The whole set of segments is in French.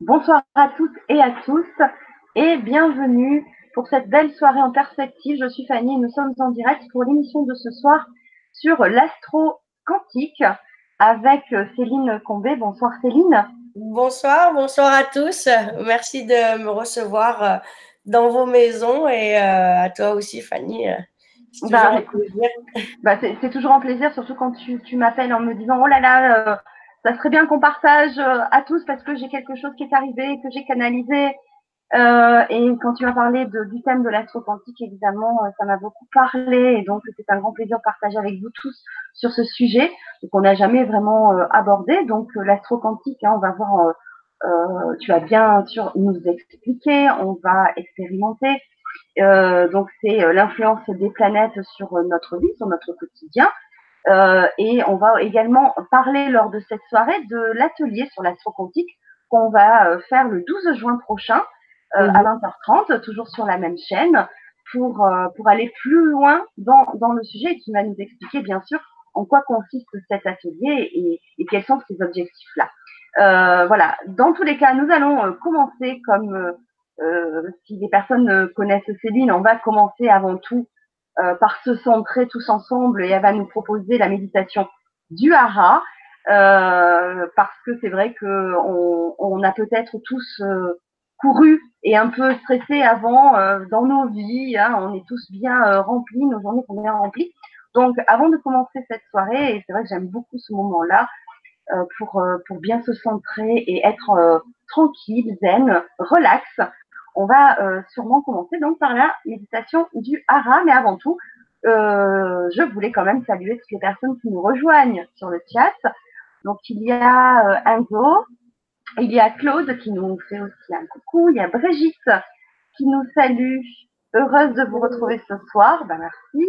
Bonsoir à toutes et à tous et bienvenue pour cette belle soirée en perspective. Je suis Fanny et nous sommes en direct pour l'émission de ce soir sur l'astro quantique avec Céline Combé. Bonsoir Céline. Bonsoir, bonsoir à tous. Merci de me recevoir euh, dans vos maisons et euh, à toi aussi Fanny. C'est bah, bah c'est toujours un plaisir, surtout quand tu, tu m'appelles en me disant oh là là, euh, ça serait bien qu'on partage à tous parce que j'ai quelque chose qui est arrivé, que j'ai canalisé. Euh, et quand tu m'as parlé de, du thème de l'astro-quantique, évidemment, ça m'a beaucoup parlé. Et donc, c'est un grand plaisir de partager avec vous tous sur ce sujet qu'on n'a jamais vraiment abordé. Donc, l'astro-quantique, hein, on va voir, tu as bien sûr nous expliquer, on va expérimenter. Euh, donc c'est euh, l'influence des planètes sur euh, notre vie, sur notre quotidien. Euh, et on va également parler lors de cette soirée de l'atelier sur l'astro-quantique qu'on va faire le 12 juin prochain à 20h30, mhm. toujours sur la même chaîne, pour, pour aller plus loin dans, dans le sujet et qui va nous expliquer bien sûr en quoi consiste cet atelier et, et quels sont ces objectifs-là. Euh, voilà, dans tous les cas, nous allons commencer comme euh, si les personnes connaissent Céline, on va commencer avant tout euh, par se centrer tous ensemble et elle va nous proposer la méditation du hara. Euh, parce que c'est vrai que on, a peut-être tous couru et un peu stressé avant dans nos vies. Hein, on est tous bien remplis, nos journées sont bien remplies. Donc, avant de commencer cette soirée, et c'est vrai que j'aime beaucoup ce moment-là pour pour bien se centrer et être tranquille, zen, relax, on va euh, sûrement commencer donc par la méditation du hara, mais avant tout, euh, je voulais quand même saluer toutes les personnes qui nous rejoignent sur le chat. Donc il y a euh, Enzo, il y a Claude qui nous fait aussi un coucou, il y a Brigitte qui nous salue, heureuse de vous retrouver ce soir, ben merci.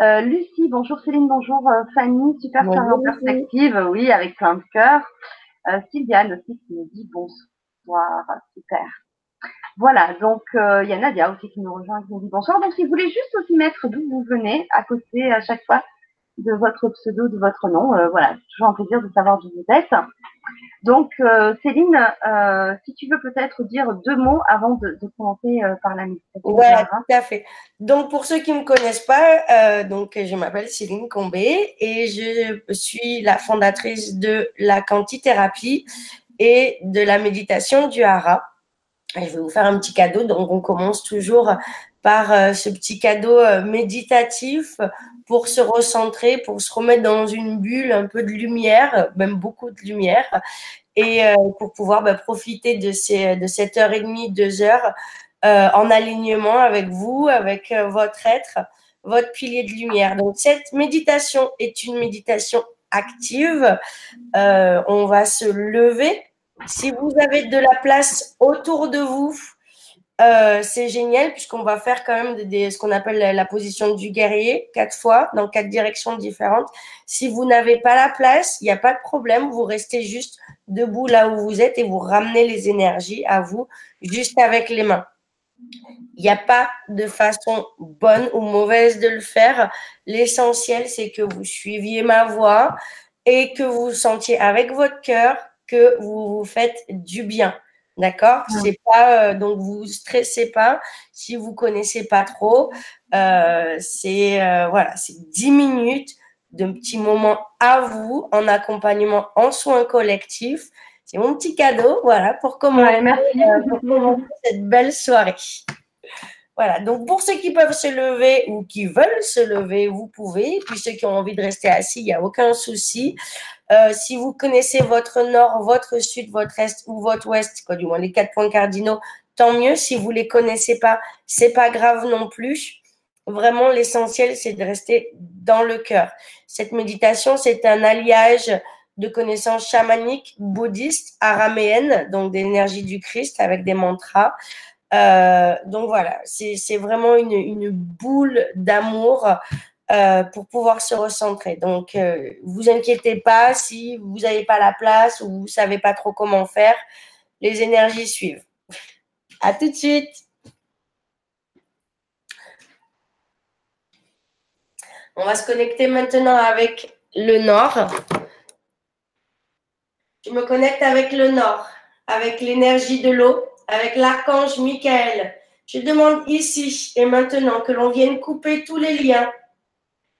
Euh, Lucie, bonjour Céline, bonjour Fanny, super en perspective, oui, avec plein de cœur. Sylviane aussi qui nous dit bonsoir, super. Voilà, donc euh, il y a Nadia aussi qui nous rejoint, qui nous dit bonsoir. Donc si vous voulez juste aussi mettre d'où vous venez à côté à chaque fois de votre pseudo, de votre nom, euh, voilà, c'est toujours un plaisir de savoir d'où vous êtes. Donc euh, Céline, si tu veux peut-être dire deux mots avant de, commencer par la méditation. Oui, tout à fait. Donc pour ceux qui ne me connaissent pas, donc je m'appelle Céline Combé et je suis la fondatrice de la quantithérapie et de la méditation du Hara je vais vous faire un petit cadeau. Donc, on commence toujours par euh, ce petit cadeau euh, méditatif pour se recentrer, pour se remettre dans une bulle, un peu de lumière, même beaucoup de lumière, et euh, pour pouvoir bah, profiter de, ces, de cette heure et demie, deux heures en alignement avec vous, avec votre être, votre pilier de lumière. Donc, cette méditation est une méditation active. on va se lever si vous avez de la place autour de vous, euh, c'est génial puisqu'on va faire quand même ce qu'on appelle la, position du guerrier quatre fois dans quatre directions différentes. Si vous n'avez pas la place, il n'y a pas de problème. Vous restez juste debout là où vous êtes et vous ramenez les énergies à vous juste avec les mains. Il n'y a pas de façon bonne ou mauvaise de le faire. L'essentiel, c'est que vous suiviez ma voix et que vous sentiez avec votre cœur que vous vous faites du bien. D'accord? C'est pas euh, donc vous stressez pas si vous connaissez pas trop. Euh, c'est euh, voilà, c'est 10 minutes de petits moments à vous en accompagnement en soins collectifs. C'est mon petit cadeau, voilà, pour commencer, merci. pour commencer cette belle soirée. Voilà, donc pour ceux qui peuvent se lever ou qui veulent se lever, vous pouvez. Puis ceux qui ont envie de rester assis, il n'y a aucun souci. Euh, si vous connaissez votre nord, votre sud, votre est ou votre ouest, quoi, du moins les quatre points cardinaux, tant mieux. Si vous les connaissez pas, c'est pas grave non plus. Vraiment, l'essentiel, c'est de rester dans le cœur. Cette méditation, c'est un alliage de connaissances chamaniques, bouddhistes, araméennes, donc d'énergie du Christ avec des mantras. Euh, donc voilà, c'est vraiment une, boule d'amour euh, pour pouvoir se recentrer. Donc, euh, vous inquiétez pas si vous n'avez pas la place ou vous savez pas trop comment faire. Les énergies suivent. À tout de suite. On va se connecter maintenant avec le nord. Je me connecte avec le nord. avec l'énergie de l'eau, avec l'archange Michael. Je demande ici et maintenant que l'on vienne couper tous les liens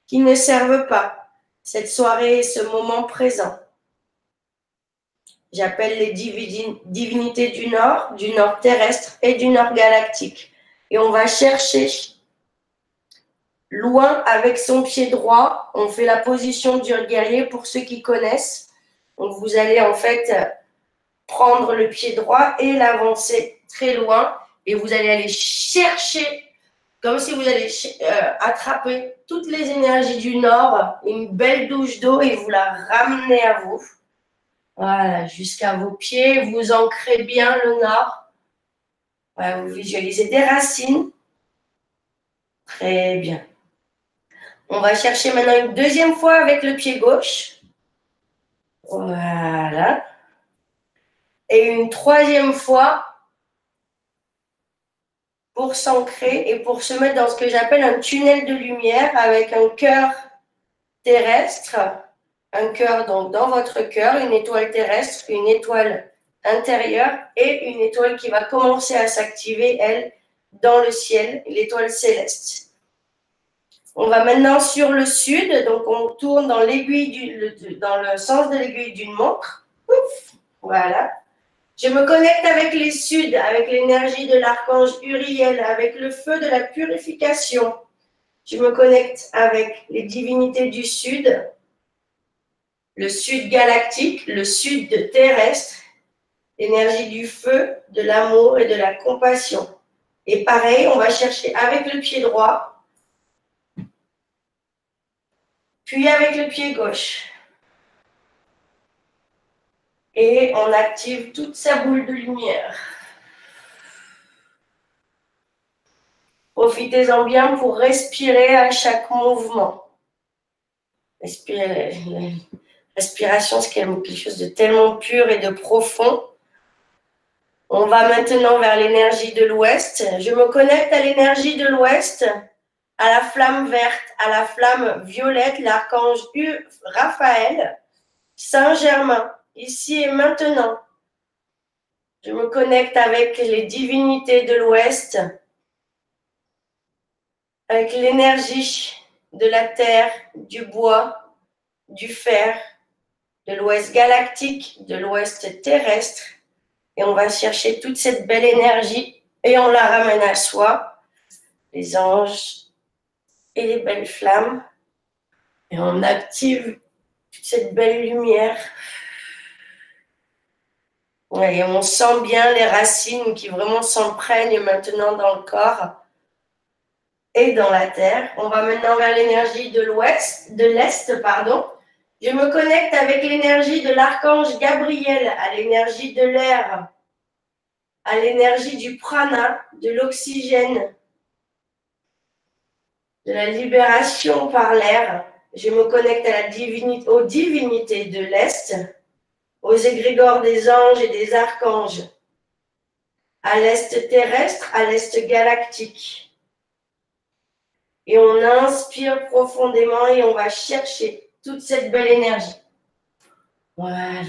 qui ne servent pas cette soirée et ce moment présent. J'appelle les divinités du Nord, du Nord terrestre et du Nord galactique. Et on va chercher loin avec son pied droit. On fait la position du guerrier pour ceux qui connaissent. Donc vous allez en fait prendre le pied droit et l'avancer très loin. Et vous allez aller chercher, comme si vous allez euh, attraper toutes les énergies du Nord, une belle douche d'eau et vous la ramenez à vous. Voilà, jusqu'à vos pieds. Vous ancrez bien le Nord. vous visualisez des racines. Très bien. On va chercher maintenant une deuxième fois avec le pied gauche. Voilà. Et une troisième fois pour s'ancrer et pour se mettre dans ce que j'appelle un tunnel de lumière avec un cœur terrestre, un cœur donc dans votre cœur, une étoile terrestre, une étoile intérieure et une étoile qui va commencer à s'activer, elle, dans le ciel, l'étoile céleste. On va maintenant sur le sud, donc on tourne dans l'aiguille dans le sens de l'aiguille d'une montre. voilà. Je me connecte avec les suds, avec l'énergie de l'archange Uriel, avec le feu de la purification. Je me connecte avec les divinités du sud, le sud galactique, le sud terrestre, l'énergie du feu, de l'amour et de la compassion. Et pareil, on va chercher avec le pied droit, puis avec le pied gauche et on active toute sa boule de lumière. Profitez-en bien pour respirer à chaque mouvement. Respiration, c'est quelque chose de tellement pur et de profond. On va maintenant vers l'énergie de l'Ouest. Je me connecte à l'énergie de l'Ouest, à la flamme verte, à la flamme violette, l'archange Raphaël, Saint-Germain, ici et maintenant. Je me connecte avec les divinités de l'Ouest, avec l'énergie de la terre, du bois, du fer, de l'Ouest galactique, de l'Ouest terrestre. Et on va chercher toute cette belle énergie et on la ramène à soi, les anges et les belles flammes. Et on active toute cette belle lumière on sent bien les racines qui vraiment s'emprègnent maintenant dans le corps et dans la terre. On va maintenant vers l'énergie de l'ouest, de l'est, pardon. Je me connecte avec l'énergie de l'archange Gabriel, à l'énergie de l'air, à l'énergie du prana, de l'oxygène, de la libération par l'air. Je me connecte à la divinité, aux divinités de l'Est, aux égrégores des anges et des archanges, à l'est terrestre, à l'est galactique. Et on inspire profondément et on va chercher toute cette belle énergie. Voilà.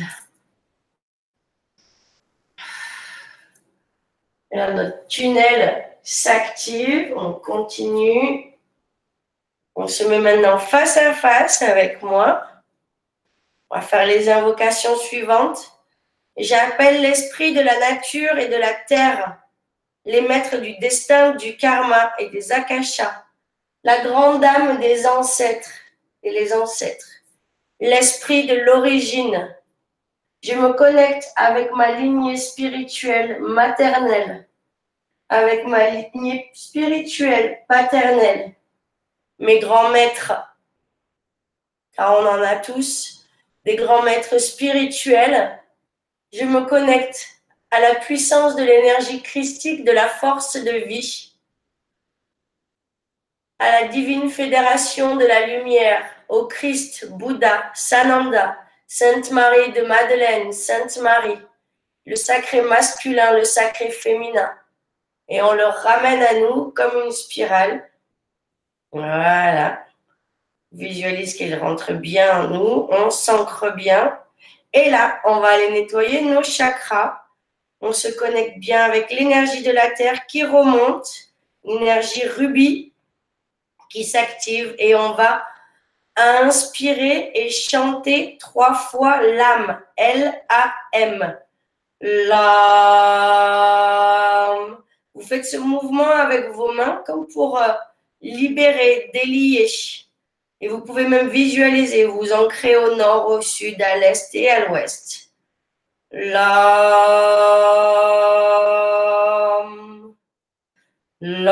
Alors notre tunnel s'active, on continue. On se met maintenant face à face avec moi. On va faire les invocations suivantes. J'appelle l'esprit de la nature et de la terre, les maîtres du destin, du karma et des akashas, la grande âme des ancêtres et les ancêtres, l'esprit de l'origine. Je me connecte avec ma lignée spirituelle maternelle, avec ma lignée spirituelle paternelle, mes grands maîtres, car on en a tous, des grands maîtres spirituels, je me connecte à la puissance de l'énergie christique de la force de vie, à la divine fédération de la lumière, au Christ, Bouddha, Sananda, Sainte Marie de Madeleine, Sainte Marie, le sacré masculin, le sacré féminin. Et on le ramène à nous comme une spirale. Voilà visualise qu'elle rentre bien en nous, on s'ancre bien. Et là, on va aller nettoyer nos chakras On se connecte bien avec l'énergie de la Terre qui remonte, l'énergie rubis qui s'active et on va inspirer et chanter trois fois l'âme, L-A-M. L'âme. Vous faites ce mouvement avec vos mains comme pour euh, libérer, délier. Et vous pouvez même visualiser, vous ancrer au nord, au sud, à l'est et à l'ouest. L'âme. L'âme.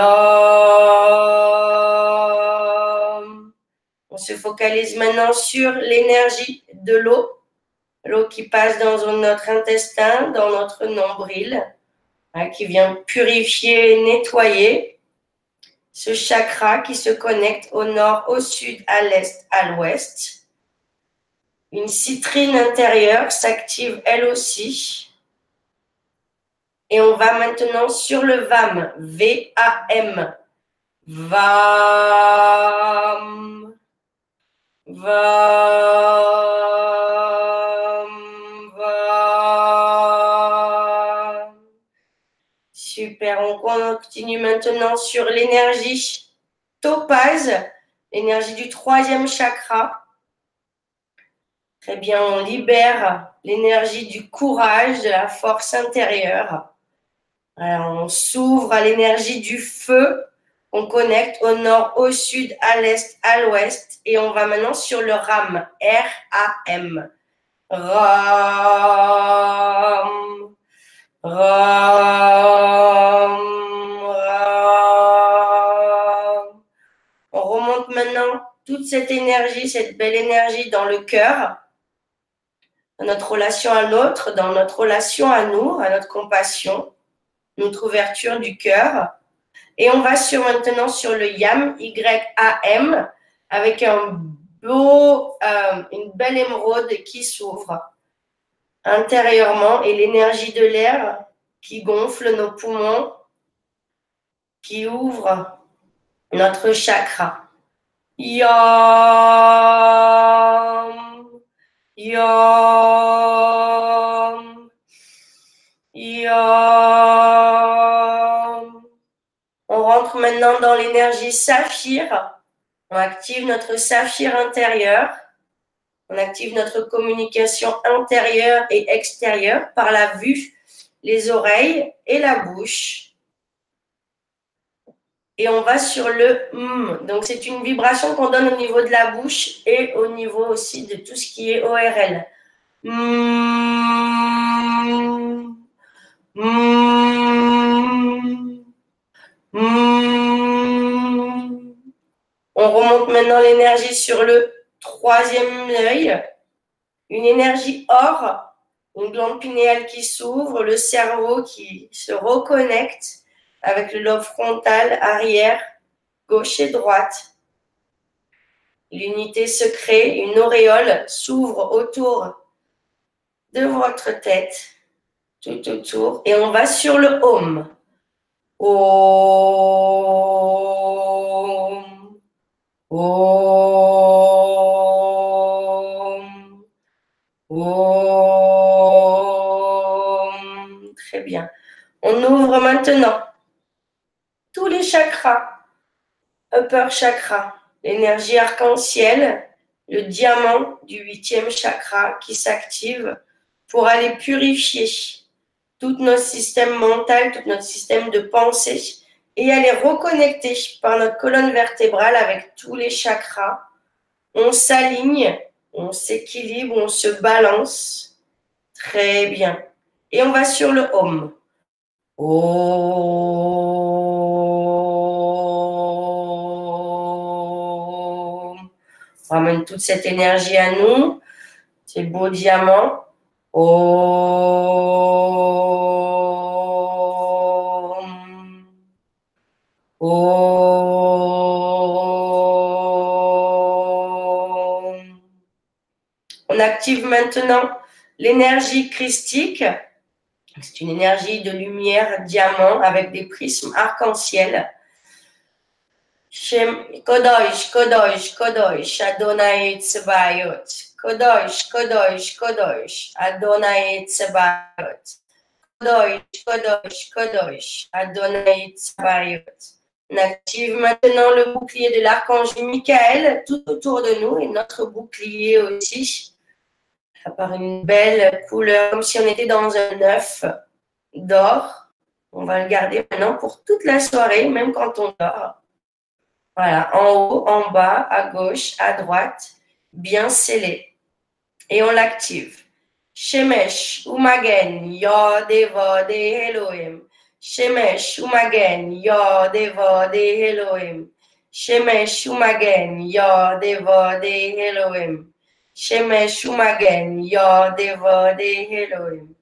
On se focalise maintenant sur l'énergie de l'eau. L'eau qui passe dans notre intestin, dans notre nombril. Hein, qui vient purifier, nettoyer ce chakra qui se connecte au nord, au sud, à l'est, à l'ouest. Une citrine intérieure s'active elle aussi. Et on va maintenant sur le VAM, V-A-M. VAM. VAM. On continue maintenant sur l'énergie topaz, l'énergie du troisième chakra. Très bien, on libère l'énergie du courage, de la force intérieure. on s'ouvre à l'énergie du feu. On connecte au nord, au sud, à l'est, à l'ouest. Et on va maintenant sur le RAM, R-A-M. RAM. Ram, cette énergie, cette belle énergie dans le cœur, dans notre relation à l'autre, dans notre relation à nous, à notre compassion, notre ouverture du cœur. Et on va sur maintenant sur le YAM, Y-A-M, avec un beau, euh, une belle émeraude qui s'ouvre intérieurement et l'énergie de l'air qui gonfle nos poumons, qui ouvre notre chakra. Yam, yam, yam. On rentre maintenant dans l'énergie saphir. On active notre saphir intérieur on active notre communication intérieure et extérieure par la vue, les oreilles et la bouche. Et on va sur le M. Donc, c'est une vibration qu'on donne au niveau de la bouche et au niveau aussi de tout ce qui est ORL. On remonte maintenant l'énergie sur le Troisième œil, une énergie or, une glande pinéale qui s'ouvre, le cerveau qui se reconnecte avec le lobe frontal, arrière, gauche et droite. L'unité se crée, une auréole s'ouvre autour de votre tête, tout autour, et on va sur le home. Om. Om. Très bien. On ouvre maintenant chakras. Upper chakra, l'énergie arc-en-ciel, le diamant du huitième chakra qui s'active pour aller purifier tout notre système mental, tout notre système de pensée et aller reconnecter par notre colonne vertébrale avec tous les chakras. On s'aligne on s'équilibre, on se balance. Très bien. Et on va sur le home. On ramène toute cette énergie à nous. Ces beaux diamants. active maintenant l'énergie christique. C'est une énergie de lumière diamant avec des prismes arc-en-ciel. Kodosh, Kodosh, Kodosh, Adonai Tsebayot. Kodosh, Kodosh, Kodosh, Adonai Tsebayot. Kodosh, Kodosh, Kodosh, Adonai Tsabayot. On active maintenant le bouclier de l'archange Michael tout autour de nous et notre bouclier aussi par une belle couleur, comme si on était dans un œuf d'or. On va le garder maintenant pour toute la soirée, même quand on dort. Voilà, en haut, en bas, à gauche, à droite, bien scellé. Et on l'active. Shemesh umagen yod evod Elohim. Shemesh umagen yod evod Elohim. Shemesh umagen yod evod Elohim. Shemesh umagen yod evod Elohim.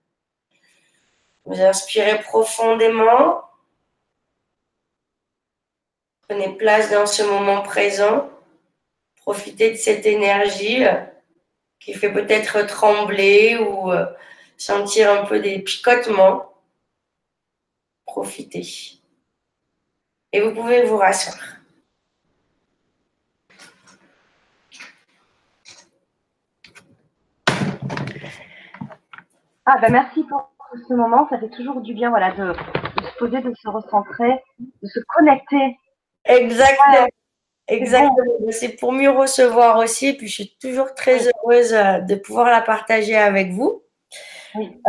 Vous inspirez profondément. Prenez place dans ce moment présent. Profitez de cette énergie euh, qui fait peut-être trembler ou euh, sentir un peu des picotements. Profitez. Et vous pouvez vous rasseoir. Ah ben merci pour ce moment. Ça fait toujours du bien voilà, de, de se poser, de se recentrer, de se connecter Exactement. Exactement. C'est pour mieux recevoir aussi. Et puis, je suis toujours très heureuse euh, de pouvoir la partager avec vous.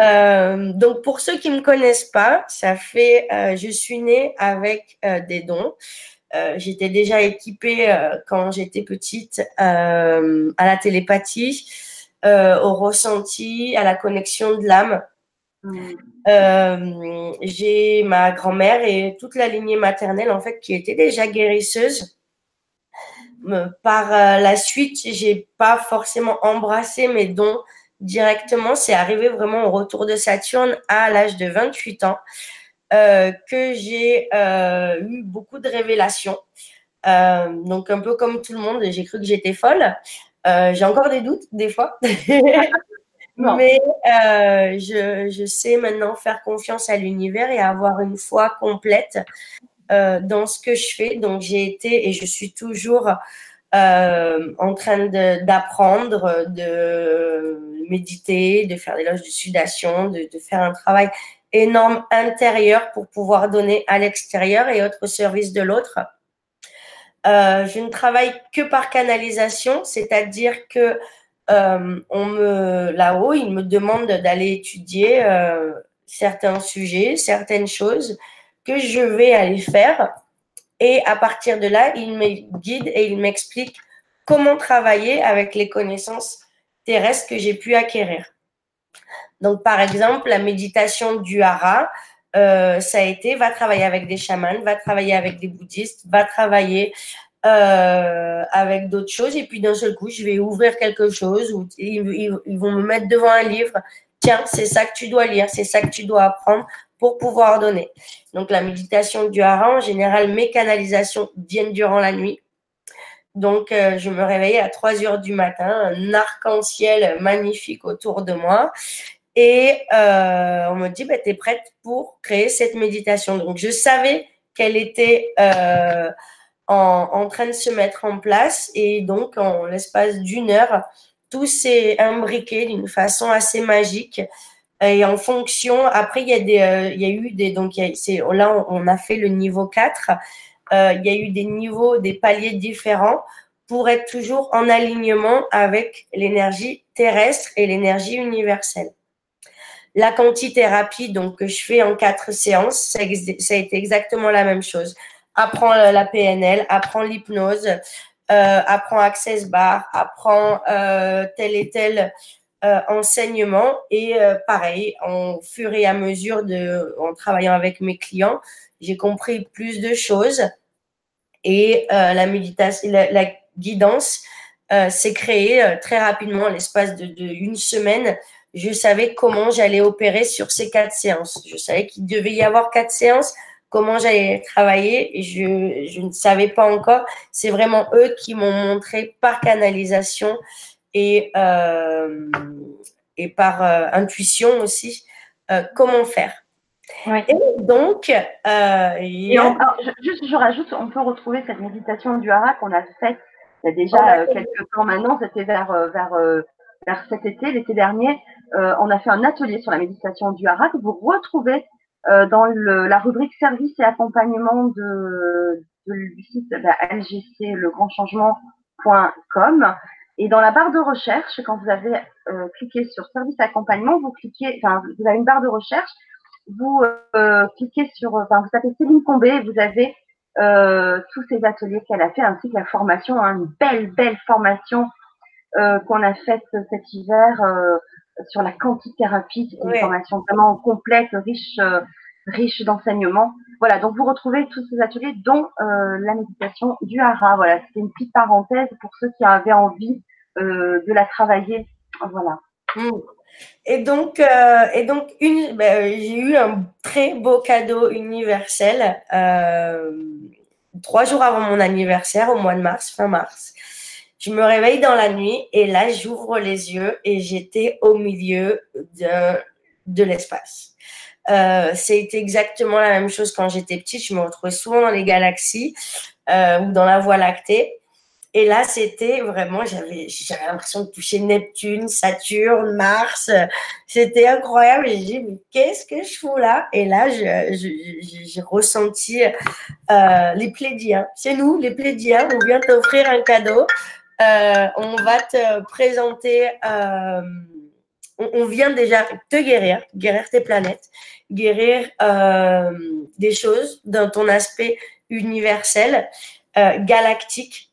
Euh, donc, pour ceux qui ne me connaissent pas, ça fait, euh, je suis née avec des dons. j'étais déjà équipée quand j'étais petite à la télépathie, au ressenti, à la connexion de l'âme. Euh, j'ai ma grand-mère et toute la lignée maternelle en fait qui était déjà guérisseuse. Par euh, la suite, j'ai pas forcément embrassé mes dons directement. C'est arrivé vraiment au retour de Saturne à l'âge de 28 ans euh, que j'ai eu beaucoup de révélations. donc un peu comme tout le monde, j'ai cru que j'étais folle. j'ai encore des doutes des fois. Mais euh, je, je, sais maintenant faire confiance à l'univers et avoir une foi complète euh, dans ce que je fais. Donc j'ai été et je suis toujours euh, en train d'apprendre, de, méditer, de faire des loges de sudation, de, de, faire un travail énorme intérieur pour pouvoir donner à l'extérieur et autre service de l'autre. Je ne travaille que par canalisation, c'est-à-dire que euh, on me là-haut, il me demande d'aller étudier euh, certains sujets, certaines choses que je vais aller faire. Et à partir de là, il me guide et il m'explique comment travailler avec les connaissances terrestres que j'ai pu acquérir. Donc, par exemple, la méditation du hara, euh, ça a été va travailler avec des chamans, va travailler avec des bouddhistes, va travailler euh, avec d'autres choses. Et puis d'un seul coup, je vais ouvrir quelque chose où ils, vont me mettre devant un livre. Tiens, c'est ça que tu dois lire, c'est ça que tu dois apprendre pour pouvoir donner. Donc la méditation du hara, en général, mes canalisations viennent durant la nuit. Donc euh, je me réveille à 3 heures du matin, un arc-en-ciel magnifique autour de moi. Et euh, on me dit, bah, tu es prête pour créer cette méditation. Donc je savais qu'elle était en, train de se mettre en place. Et donc, en l'espace d'une heure, tout s'est imbriqué d'une façon assez magique. Et en fonction, après, il y a, euh, eu des. Donc, là, on, a fait le niveau 4. Euh, il y a eu des niveaux, des paliers différents pour être toujours en alignement avec l'énergie terrestre et l'énergie universelle. La quantithérapie, donc, que je fais en quatre séances, ça a été exactement la même chose apprends la PNL, apprends l'hypnose, euh, apprends Access Bar, apprends euh, tel et tel euh, enseignement. Et euh, pareil, en fur et à mesure de, en travaillant avec mes clients, j'ai compris plus de choses. Et la méditation, la, guidance s'est créée très rapidement, l'espace de, de une semaine je savais comment j'allais opérer sur ces quatre séances. Je savais qu'il devait y avoir quatre séances comment j'allais travailler. Je, je, ne savais pas encore. C'est vraiment eux qui m'ont montré par canalisation et, euh, et par euh, intuition aussi euh, comment faire. Et donc, et juste je rajoute, on peut retrouver cette méditation du hara qu'on a faite il y a déjà quelques temps maintenant, c'était vers, vers, vers cet été, l'été dernier. on a fait un atelier sur la méditation du hara que vous retrouvez dans le, la rubrique service et accompagnement de, de site bah. Et dans la barre de recherche, quand vous avez euh, cliqué sur service accompagnement, vous cliquez, enfin, vous avez une barre de recherche, vous euh, cliquez sur, enfin, vous tapez Céline Combé vous avez euh, tous ces ateliers qu'elle a fait, ainsi que la formation, hein, une belle, belle formation euh, qu'on a faite cet hiver euh, sur la quantithérapie. C'est une formation vraiment complète, riche, riche d'enseignements. Voilà, donc vous retrouvez tous ces ateliers, dont euh, la méditation du hara. Voilà, c'était une petite parenthèse pour ceux qui avaient envie euh, de la travailler. Voilà. Mmh. Et donc, euh, et donc une, ben, j'ai eu un très beau cadeau universel trois jours avant mon anniversaire, au mois de mars, fin mars. Je me réveille dans la nuit et là, j'ouvre les yeux et j'étais au milieu de, de l'espace. Euh, C'était exactement la même chose quand j'étais petite. Je me retrouvais souvent dans les galaxies euh, ou dans la Voie lactée. Et là, c'était vraiment, j'avais, l'impression de toucher Neptune, Saturne, Mars. C'était incroyable. J'ai dit, mais qu'est-ce que je fous là? Et là, j'ai ressenti euh, les Plédiens. C'est nous, les Plédiens. On vient t'offrir un cadeau. Euh, on va te présenter euh, on, vient déjà te guérir, guérir tes planètes, guérir euh, des choses dans ton aspect universel, galactique.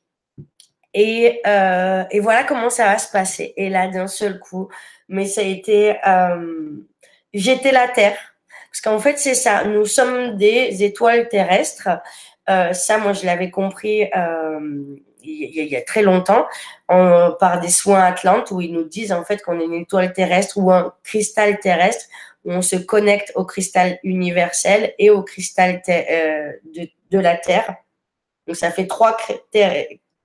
Et, voilà comment ça va se passer. Et là, d'un seul coup, mais ça a été, j'étais la Terre. Parce qu'en fait, c'est ça. Nous sommes des étoiles terrestres. ça, moi, je l'avais compris il y, a, très longtemps par des soins Atlantes où ils nous disent en fait qu'on est une étoile terrestre ou un cristal terrestre où on se connecte au cristal universel et au cristal euh, de, la Terre. Donc ça fait trois,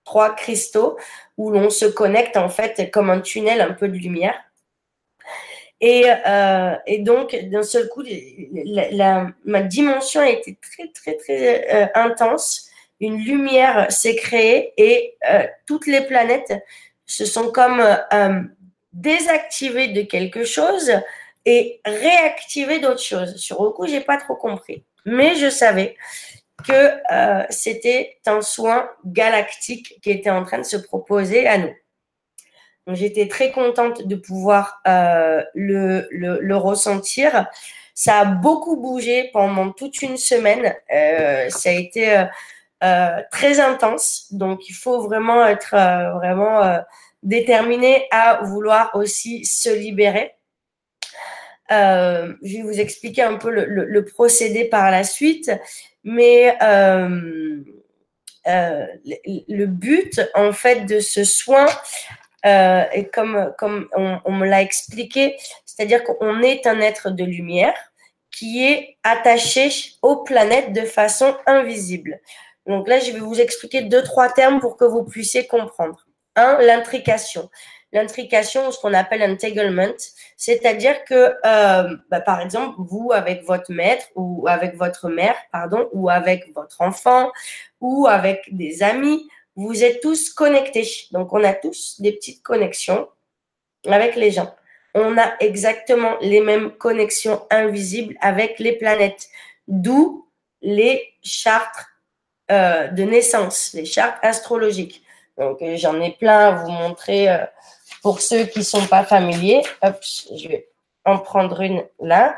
trois cristaux où l'on se connecte en fait comme un tunnel un peu de lumière. Et, euh, et donc, d'un seul coup, la, ma dimension a été très, très, très euh, intense une lumière s'est créée et euh, toutes les planètes se sont comme euh, désactivées de quelque chose et réactivées d'autre chose. Sur le coup, j'ai pas trop compris, mais je savais que euh, c'était un soin galactique qui était en train de se proposer à nous. J'étais très contente de pouvoir le, le, le, ressentir. Ça a beaucoup bougé pendant toute une semaine. ça a été euh, très intense. Donc, il faut vraiment être euh, vraiment euh, déterminé à vouloir aussi se libérer. je vais vous expliquer un peu le, procédé par la suite, mais le but en fait de ce soin est comme comme on, on me l'a expliqué, c'est-à-dire qu'on est un être de lumière qui est attaché aux planètes de façon invisible. Donc là, je vais vous expliquer deux, trois termes pour que vous puissiez comprendre. Un, l'intrication. L'intrication, ce qu'on appelle entanglement, c'est-à-dire que, euh, bah, par exemple, vous avec votre maître ou avec votre mère, pardon, ou avec votre enfant ou avec des amis, vous êtes tous connectés. Donc, on a tous des petites connexions avec les gens. On a exactement les mêmes connexions invisibles avec les planètes, d'où les chartres euh, de naissance, les chartes astrologiques. Donc, euh, j'en ai plein à vous montrer euh, pour ceux qui sont pas familiers. Hop, je vais en prendre une là.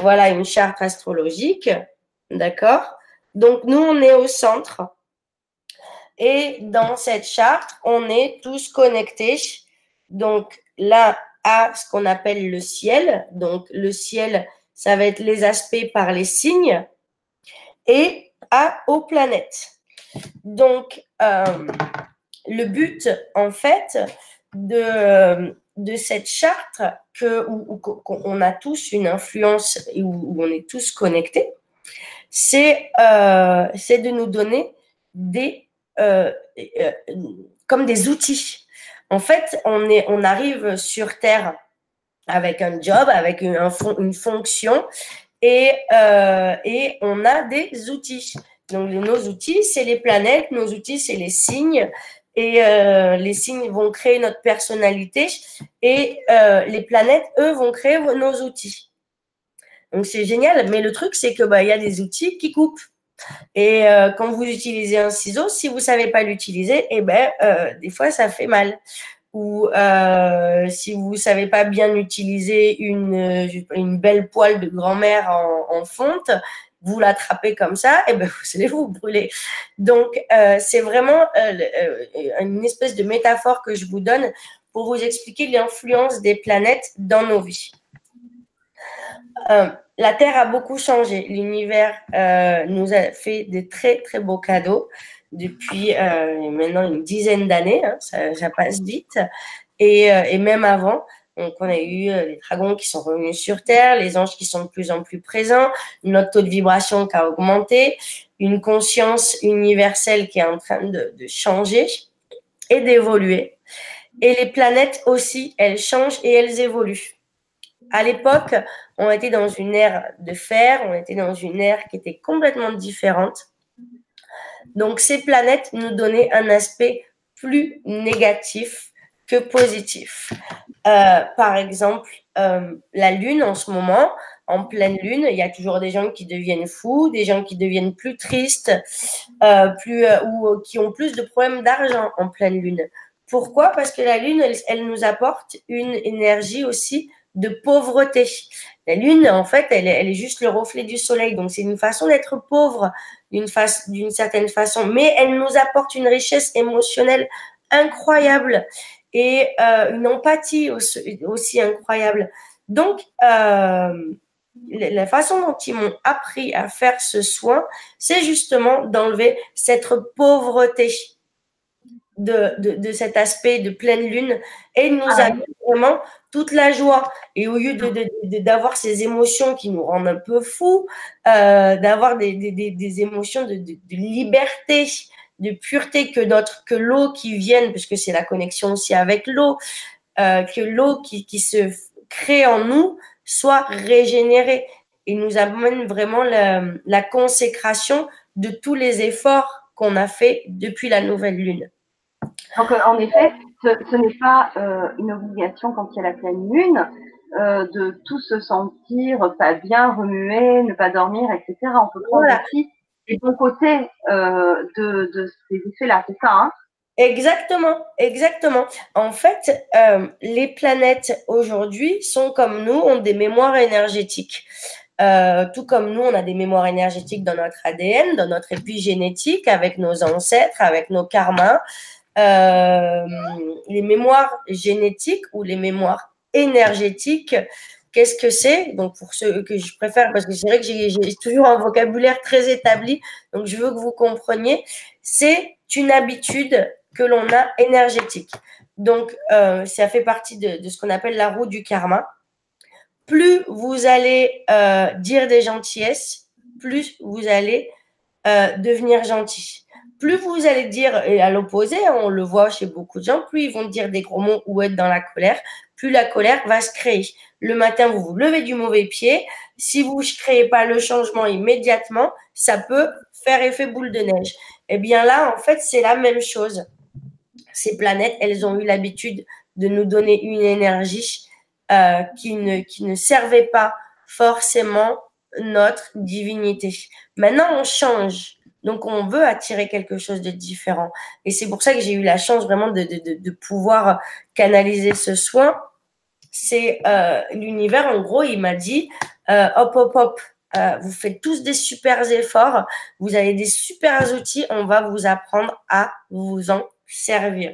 Voilà une charte astrologique. D'accord? Donc, nous, on est au centre. Et dans cette charte, on est tous connectés. Donc, là, à ce qu'on appelle le ciel. Donc, le ciel, ça va être les aspects par les signes. Et à, aux planètes. Donc, euh, le but, en fait, de, de cette charte, que, où, on a tous une influence et où, on est tous connectés, c'est euh, de nous donner des, euh, euh, comme des outils. En fait, on, est, on arrive sur Terre avec un job, avec une, une fonction, et, euh, et on a des outils. Donc, nos outils, c'est les planètes, nos outils, c'est les signes. et les signes vont créer notre personnalité et les planètes, eux, vont créer nos outils. Donc c'est génial, mais le truc c'est que bah il y a des outils qui coupent. Et quand vous utilisez un ciseau, si vous savez pas l'utiliser, eh ben des fois ça fait mal ou euh, si vous savez pas bien utiliser une, une belle poêle de grand-mère en, fonte, vous l'attrapez comme ça, et ben vous allez vous brûler. Donc euh, c'est vraiment euh, une espèce de métaphore que je vous donne pour vous expliquer l'influence des planètes dans nos vies. la Terre a beaucoup changé. L'univers nous a fait des très très beaux cadeaux depuis euh, maintenant une dizaine d'années. Hein, ça, passe vite. Et, euh, même avant, on a eu euh, les dragons qui sont revenus sur Terre, les anges qui sont de plus en plus présents, notre taux de vibration qui a augmenté, une conscience universelle qui est en train de changer et d'évoluer. Et les planètes aussi, elles changent et elles évoluent. À l'époque, on était dans une ère de fer, on était dans une ère qui était complètement différente. Donc, ces planètes nous donnaient un aspect plus négatif que positif. Euh, par exemple, euh, la Lune en ce moment, en pleine Lune, il y a toujours des gens qui deviennent fous, des gens qui deviennent plus tristes, euh, plus ou qui ont plus de problèmes d'argent en pleine Lune. Pourquoi? Parce que la Lune, elle, nous apporte une énergie aussi de pauvreté. La Lune, en fait, elle, elle est juste le reflet du Soleil, donc c'est une façon d'être pauvre d'une certaine façon, mais elle nous apporte une richesse émotionnelle incroyable et euh, une empathie aussi, incroyable. Donc, euh, la façon dont ils m'ont appris à faire ce soin, c'est justement d'enlever cette pauvreté de, de, cet aspect de pleine lune et nous ah vraiment toute la joie. Et au lieu d'avoir ces émotions qui nous rendent un peu fous, euh, d'avoir des, des, émotions de, liberté, de pureté que notre que l'eau qui vienne, puisque c'est la connexion aussi avec l'eau, euh, que l'eau qui, qui se crée en nous soit régénérée et nous amène vraiment la, la consécration de tous les efforts qu'on a fait depuis la nouvelle lune. Donc, en effet, ce, n'est pas euh, une obligation quand il y a la pleine lune euh, de tout se sentir pas bien, remuer, ne pas dormir, etc. On peut prendre aussi les bons côtés de, de, ces effets-là, c'est ça hein? Exactement, exactement. En fait, les planètes aujourd'hui sont comme nous, ont des mémoires énergétiques. tout comme nous, on a des mémoires énergétiques dans notre ADN, dans notre épigénétique, avec nos ancêtres, avec nos karmas. Euh, les mémoires génétiques ou les mémoires énergétiques. Qu'est-ce que c'est? Donc, pour ceux que je préfère, parce que c'est vrai que j'ai toujours un vocabulaire très établi, donc je veux que vous compreniez, c'est une habitude que l'on a énergétique. Donc, euh, ça fait partie de, ce qu'on appelle la roue du karma. Plus vous allez euh, dire des gentillesses, plus vous allez devenir gentil plus vous allez dire, et à l'opposé, on le voit chez beaucoup de gens, plus ils vont dire des gros mots ou être dans la colère, plus la colère va se créer. Le matin, vous vous levez du mauvais pied. Si vous ne créez pas le changement immédiatement, ça peut faire effet boule de neige. Eh bien là, en fait, c'est la même chose. Ces planètes, elles ont eu l'habitude de nous donner une énergie euh, qui, ne, qui ne servait pas forcément notre divinité. Maintenant, on change. Donc, on veut attirer quelque chose de différent. Et c'est pour ça que j'ai eu la chance vraiment de, de, de pouvoir canaliser ce soin. C'est euh, l'univers, en gros, il m'a dit, euh, hop, hop, hop, euh, vous faites tous des super efforts, vous avez des super outils, on va vous apprendre à vous en servir.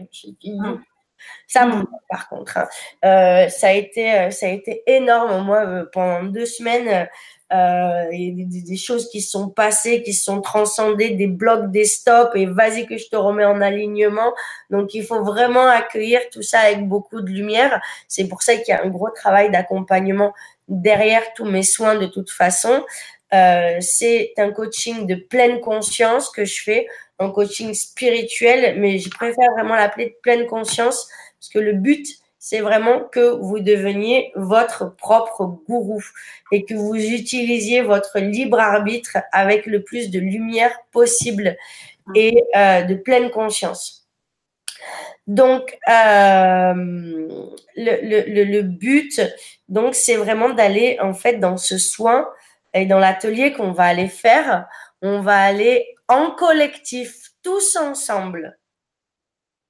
Ça, mmh. par contre, hein. euh, ça a été, ça a été énorme. Moi, pendant deux semaines, euh, des, des, choses qui sont passées, qui sont transcendées, des blocs, des stops, et vas-y que je te remets en alignement. Donc, il faut vraiment accueillir tout ça avec beaucoup de lumière. C'est pour ça qu'il y a un gros travail d'accompagnement derrière tous mes soins de toute façon. Euh, c'est un coaching de pleine conscience que je fais, un coaching spirituel, mais je préfère vraiment l'appeler de pleine conscience parce que le but, c'est vraiment que vous deveniez votre propre gourou et que vous utilisiez votre libre arbitre avec le plus de lumière possible et euh, de pleine conscience. Donc, euh, le, le, but, donc, c'est vraiment d'aller en fait dans ce soin et dans l'atelier qu'on va aller faire. On va aller en collectif, tous ensemble,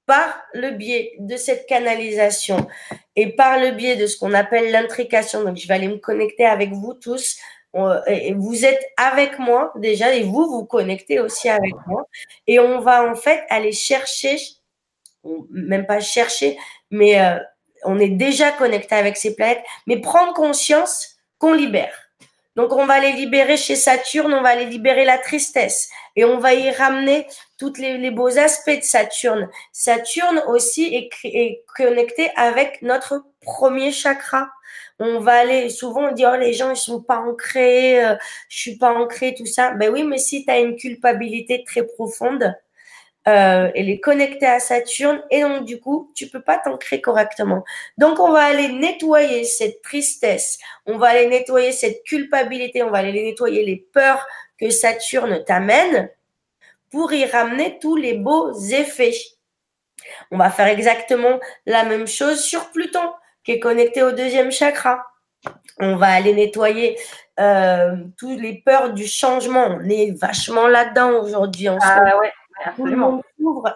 par le biais de cette canalisation et par le biais de ce qu'on appelle l'intrication. Donc, je vais aller me connecter avec vous tous. Vous êtes avec moi déjà et vous vous connectez aussi avec moi. Et on va en fait aller chercher, même pas chercher, mais euh, on est déjà connecté avec ces planètes, mais prendre conscience qu'on libère. Donc, on va aller libérer chez Saturne, on va aller libérer la tristesse et on va y ramener tous les, beaux aspects de Saturne. Saturne aussi est, est, connecté avec notre premier chakra. On va aller, souvent on dit, oh, les gens, ils sont pas ancrés, euh, je suis pas ancré, tout ça. Ben oui, mais si tu as une culpabilité très profonde, euh, elle est connectée à Saturne et donc du coup, tu peux pas t'ancrer correctement. Donc on va aller nettoyer cette tristesse, on va aller nettoyer cette culpabilité, on va aller nettoyer les peurs que Saturne t'amène pour y ramener tous les beaux effets. On va faire exactement la même chose sur Pluton qui est connecté au deuxième chakra. On va aller nettoyer euh, toutes les peurs du changement. On est vachement là-dedans aujourd'hui. Ah ouais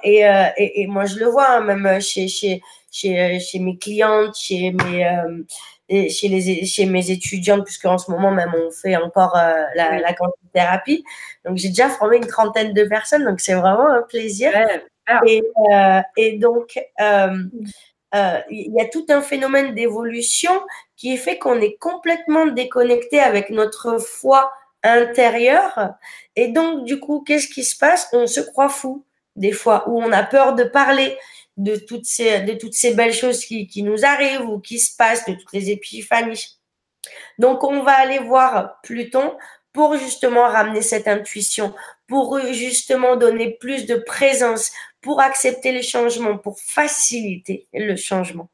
et, euh, et, et, moi je le vois hein, même chez, chez, chez, euh, chez mes clientes, chez mes, euh, chez, les, chez mes étudiantes, puisque en ce moment même on fait encore la, la thérapie. Donc j'ai déjà formé une trentaine de personnes, donc c'est vraiment un plaisir. et, et, donc il y a tout un phénomène d'évolution qui est fait qu'on est complètement déconnecté avec notre foi intérieur. Et donc, du coup, qu'est-ce qui se passe? On se croit fou, des fois, où on a peur de parler de toutes ces, de toutes ces belles choses qui, qui nous arrivent ou qui se passent, de toutes les épiphanies. Donc, on va aller voir Pluton pour justement ramener cette intuition, pour justement donner plus de présence, pour accepter les changements, pour faciliter le changement.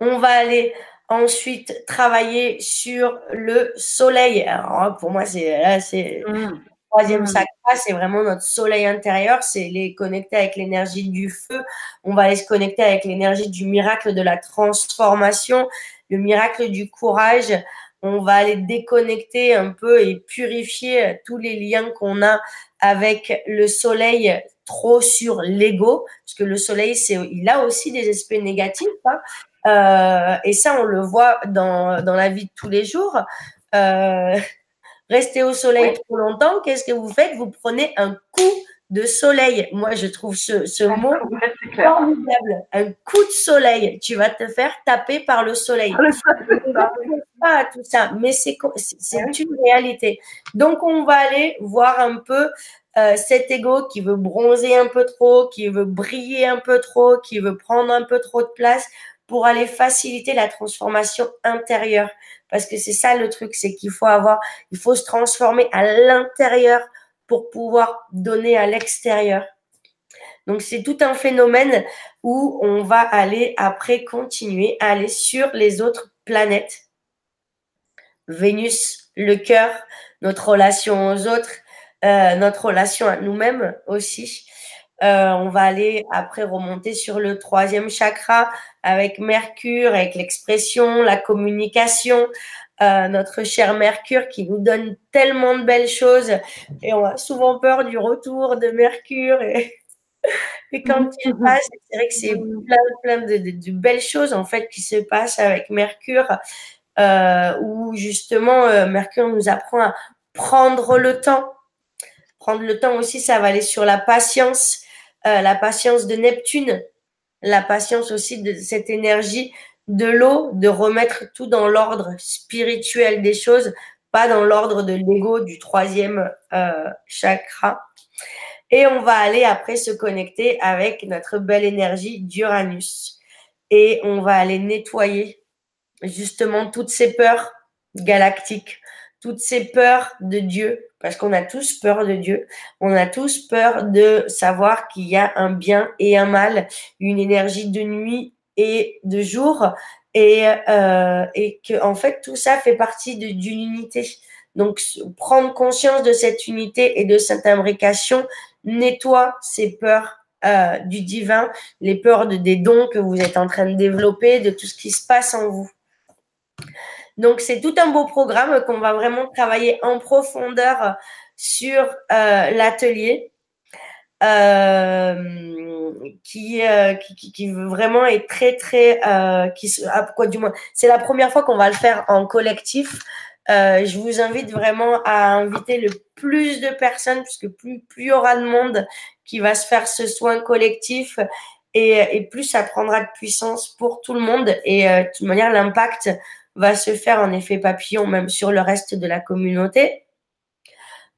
On va aller Ensuite, travailler sur le soleil. Alors, pour moi, c'est là, c'est mmh. le troisième mmh. c'est vraiment notre soleil intérieur. C'est les connecter avec l'énergie du feu. On va aller se connecter avec l'énergie du miracle de la transformation, le miracle du courage. On va aller déconnecter un peu et purifier tous les liens qu'on a avec le soleil trop sur l'ego, parce que le soleil, c'est, il a aussi des aspects négatifs. Hein. Euh, et ça, on le voit dans, dans la vie de tous les jours. Euh, rester au soleil trop longtemps, qu'est-ce que vous faites? Vous prenez un coup de soleil. Moi, je trouve ce, ce mot formidable. Un coup de soleil. Tu vas te faire taper par le soleil. pas tout ça, mais c'est une réalité. Donc, on va aller voir un peu euh, cet ego qui veut bronzer un peu trop, qui veut briller un peu trop, qui veut prendre un peu trop de place pour aller faciliter la transformation intérieure. Parce que c'est ça le truc, c'est qu'il faut avoir, il faut se transformer à l'intérieur pour pouvoir donner à l'extérieur. Donc c'est tout un phénomène où on va aller après continuer à aller sur les autres planètes. Vénus, le cœur, notre relation aux autres, euh, notre relation à nous-mêmes aussi. Euh, on va aller après remonter sur le troisième chakra avec Mercure, avec l'expression, la communication, euh, notre cher Mercure qui nous donne tellement de belles choses et on a souvent peur du retour de Mercure et, quand il passe, c'est vrai que c'est plein, plein de, belles choses en fait qui se passent avec Mercure euh, où justement Mercure nous apprend à prendre le temps. Prendre le temps aussi, ça va aller sur la patience, euh, la patience de Neptune, la patience aussi de cette énergie de l'eau, de remettre tout dans l'ordre spirituel des choses, pas dans l'ordre de l'ego du troisième euh, chakra. Et on va aller après se connecter avec notre belle énergie d'Uranus. Et on va aller nettoyer justement toutes ces peurs galactiques, toutes ces peurs de Dieu, parce qu'on a tous peur de Dieu, on a tous peur de savoir qu'il y a un bien et un mal, une énergie de nuit et de jour, et, euh, et que en fait tout ça fait partie d'une unité. Donc prendre conscience de cette unité et de cette imbrication nettoie ces peurs euh, du divin, les peurs de, des dons que vous êtes en train de développer, de tout ce qui se passe en vous. Donc, c'est tout un beau programme qu'on va vraiment travailler en profondeur sur euh, l'atelier. Euh, qui, euh, qui, qui, vraiment est très très euh, qui ah, quoi du moins c'est la première fois qu'on va le faire en collectif euh, je vous invite vraiment à inviter le plus de personnes puisque plus plus il y aura de monde qui va se faire ce soin collectif et, et plus ça prendra de puissance pour tout le monde et euh, de toute manière l'impact va se faire en effet papillon même sur le reste de la communauté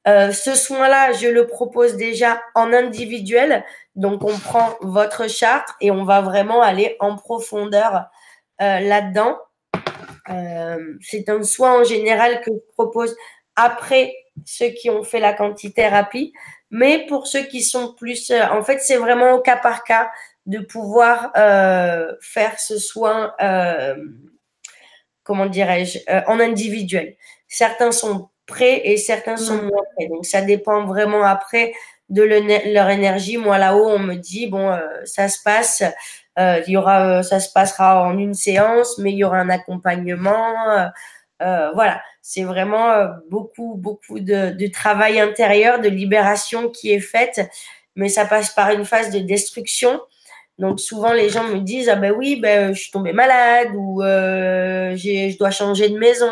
euh, ce soin-là, je le propose déjà en individuel. Donc, on prend votre charte et on va vraiment aller en profondeur euh, là-dedans. Euh, c'est un soin en général que je propose après ceux qui ont fait la quantithérapie. Mais pour ceux qui sont plus... en fait, c'est vraiment au cas par cas de pouvoir faire ce soin, comment dirais-je, en individuel. Certains sont prêts et certains sont mm. moins prêts. Donc, ça dépend vraiment après de leur énergie. Moi, là-haut, on me dit, bon, euh, ça se passe, euh, il y aura, euh, ça se passera en une séance, mais il y aura un accompagnement. voilà, c'est vraiment beaucoup, beaucoup de, de, travail intérieur, de libération qui est faite, mais ça passe par une phase de destruction. Donc souvent les gens me disent ah ben oui ben je suis tombée malade ou je dois changer de maison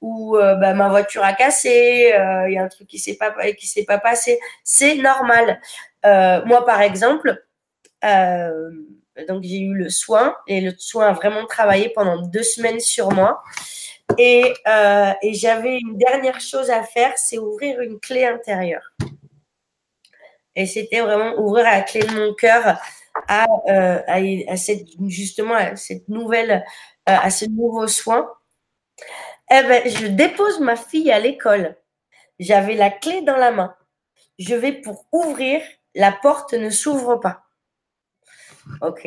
ou euh, bah, ma voiture a cassé, euh, il y a un truc qui s'est pas qui s'est pas passé, c'est normal. Euh, moi par exemple, donc j'ai eu le soin et le soin a vraiment travaillé pendant deux semaines sur moi. Et, et j'avais une dernière chose à faire, c'est ouvrir une clé intérieure. Et c'était vraiment ouvrir la clé de mon cœur à, à, cette justement cette nouvelle, à ce nouveau soin. Eh ben, je dépose ma fille à l'école. J'avais la clé dans la main. Je vais pour ouvrir, la porte ne s'ouvre pas. Ok.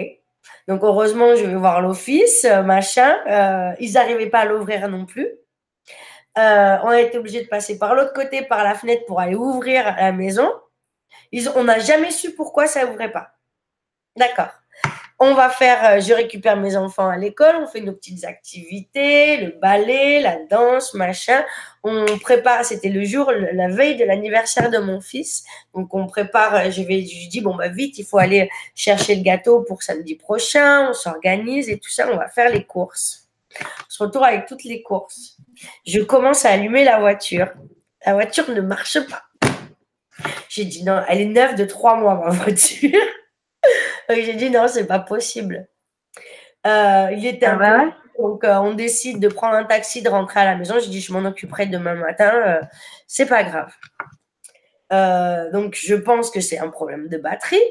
Donc heureusement, je vais voir l'office, euh, machin. Euh, ils n'arrivaient pas à l'ouvrir non plus. Euh, on a été obligé de passer par l'autre côté, par la fenêtre, pour aller ouvrir la maison. On n'a jamais su pourquoi ça ouvrait pas. D'accord. On va faire, euh, je récupère mes enfants à l'école, on fait nos petites activités, le ballet, la danse, machin. On prépare, c'était le jour, la veille de l'anniversaire de mon fils. Donc on prépare, euh, je vais, je dis bon bah vite, il faut aller chercher le gâteau pour samedi prochain. On s'organise et tout ça, on va faire les courses. On se retrouve avec toutes les courses. Je commence à allumer la voiture. La voiture ne marche pas. J'ai dit non, elle est neuve de trois mois ma voiture. J'ai dit non, c'est pas possible. Euh, il était ah un bah donc euh, on décide de prendre un taxi, de rentrer à la maison. Je dis je m'en occuperai demain matin, euh, c'est pas grave. donc je pense que c'est un problème de batterie.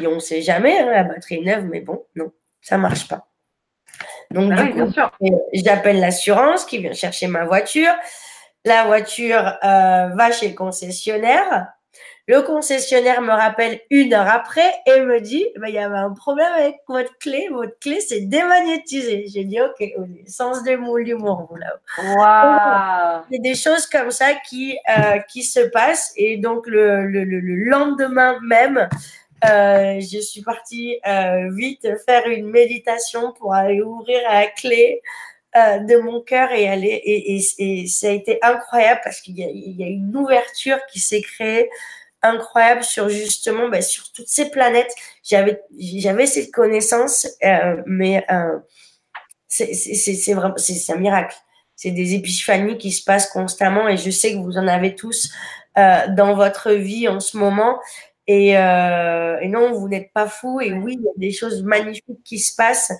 Et on ne sait jamais, hein, la batterie est neuve, mais bon, non, ça marche pas. Donc ah du coup, j'appelle l'assurance qui vient chercher ma voiture. La voiture va chez le concessionnaire. Le concessionnaire me rappelle une heure après et me dit bah, il y avait un problème avec votre clé, votre clé s'est démagnétisée. J'ai dit ok, sens de l'humour, vous là. C'est des choses comme ça qui, euh, qui se passent et donc le, le, le, lendemain même, euh, je suis partie euh, vite faire une méditation pour aller ouvrir la clé. Euh, de mon cœur et aller et, et, et, ça a été incroyable parce qu'il y, y, a une ouverture qui s'est créée incroyable sur justement bah, sur toutes ces planètes. J'avais j'avais cette connaissance, euh, mais euh, c'est vraiment c'est un miracle. C'est des épiphanies qui se passent constamment et je sais que vous en avez tous euh, dans votre vie en ce moment. Et, euh, et non, vous n'êtes pas fou. Et oui, il y a des choses magnifiques qui se passent.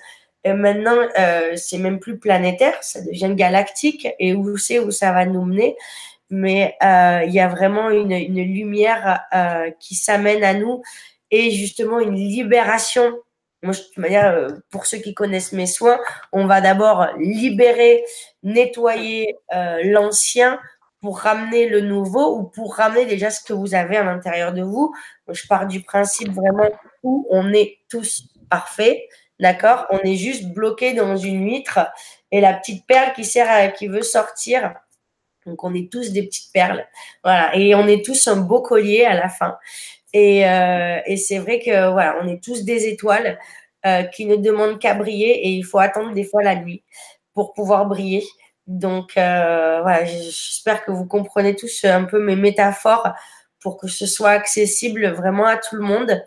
Et maintenant, euh, c'est même plus planétaire, ça devient galactique. Et où c'est où ça va nous mener? Mais euh, il y a vraiment une, lumière euh, qui s'amène à nous et justement une libération. Euh, pour ceux qui connaissent mes soins, on va d'abord libérer, nettoyer l'ancien pour ramener le nouveau ou pour ramener déjà ce que vous avez à l'intérieur de vous. Je pars du principe vraiment où on est tous parfaits, d'accord? On est juste bloqué dans une huître et la petite perle qui sert à, qui veut sortir, Donc, on est tous des petites perles. Voilà. Et on est tous un beau collier à la fin. Et, euh, c'est vrai que, voilà, on est tous des étoiles euh, qui ne demandent qu'à briller et il faut attendre des fois la nuit pour pouvoir briller. Donc, euh, voilà, j'espère que vous comprenez tous un peu mes métaphores pour que ce soit accessible vraiment à tout le monde.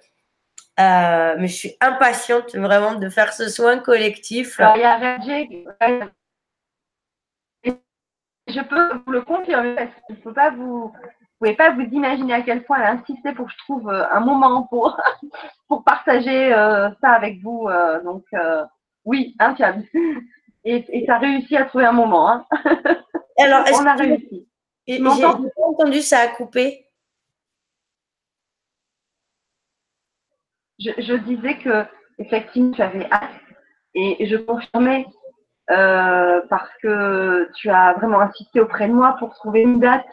Mais je suis impatiente vraiment de faire ce soin collectif. A je peux vous le confirmer parce que je peux pas vous, vous pouvez pas vous imaginer à quel point elle a insisté pour que je trouve euh, un moment pour, pour partager euh, ça avec vous. Euh, donc, oui, hein, Et, et ça a réussi à trouver un moment. Hein. Alors, on a réussi. J'ai entendu, ça a coupé. Je, je, disais que effectivement, tu avais hâte et je confirmais euh, parce que tu as vraiment insisté auprès de moi pour trouver une date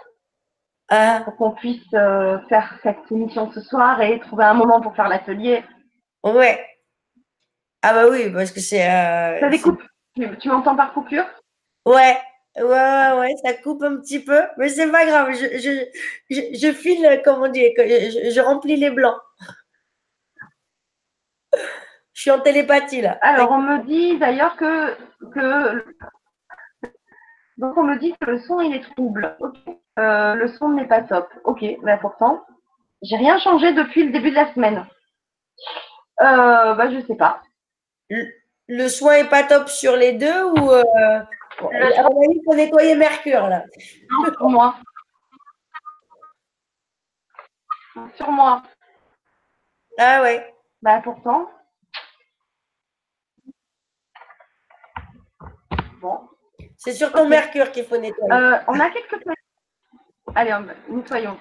euh, pour qu'on puisse euh, faire cette émission ce soir et trouver un moment pour faire l'atelier. Ouais. Ah bah oui, parce que c'est. Ça découpe. Tu, m'entends par coupure? Ouais. Ouais, ouais, ouais, ça coupe un petit peu, mais c'est pas grave. Je, je, je, je file, comment dire, je, je remplis les blancs. Je suis en télépathie là. Alors, on me dit d'ailleurs que, que. Donc, on me dit que le son il est trouble. Euh, le son n'est pas top. Ok, mais ben, pourtant, j'ai rien changé depuis le début de la semaine. Euh, bah, je sais pas. Le, soin est pas top sur les deux ou. Euh... il faut nettoyer Mercure là. Non, sur moi. Sur moi. Ah ouais. Bah pourtant. C'est sur ton mercure qu'il faut nettoyer. Euh, on a quelques Allez, nettoyons.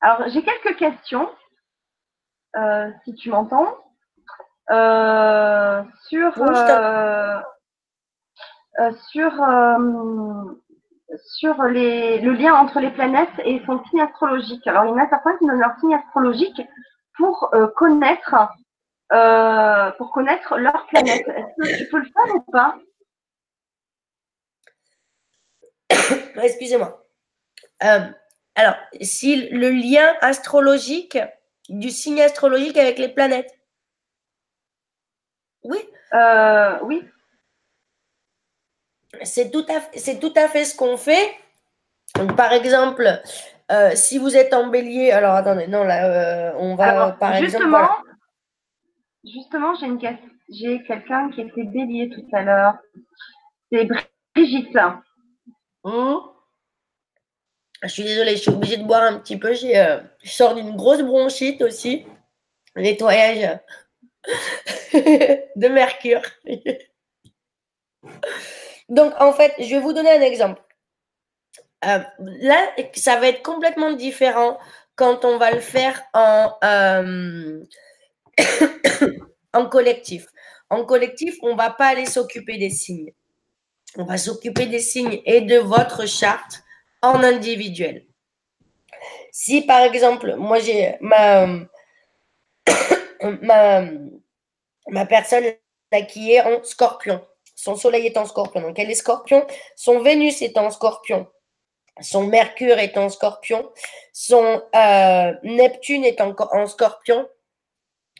Alors, j'ai quelques questions, euh, si tu m'entends, euh, sur, sur, sur les, le lien entre les planètes et son signe astrologique. Alors, il y en a certains qui donnent leur signe astrologique pour connaître euh, pour connaître leur planète. Est-ce que tu peux le faire ou pas? Excusez-moi. Euh, alors, si le lien astrologique, du signe astrologique avec les planètes. Oui. Euh, oui. C'est tout, à, c'est tout à fait ce qu'on fait. par exemple, si vous êtes en bélier, alors attendez, non, là, on va par justement, exemple. Justement, j'ai une quelqu'un qui était bélier tout à l'heure. C'est Brigitte. Mmh. Je suis désolée, je suis obligée de boire un petit peu. Euh, je sors d'une grosse bronchite aussi. Nettoyage de mercure. Donc, en fait, je vais vous donner un exemple. Euh, là, ça va être complètement différent quand on va le faire en, euh, en collectif. En collectif, on ne va pas aller s'occuper des signes. On va s'occuper des signes et de votre charte en individuel. Si par exemple, moi j'ai ma, personne qui est en scorpion, son soleil est en scorpion, donc elle est scorpion, son Vénus est en scorpion, son Mercure est en scorpion, son euh, Neptune est en scorpion,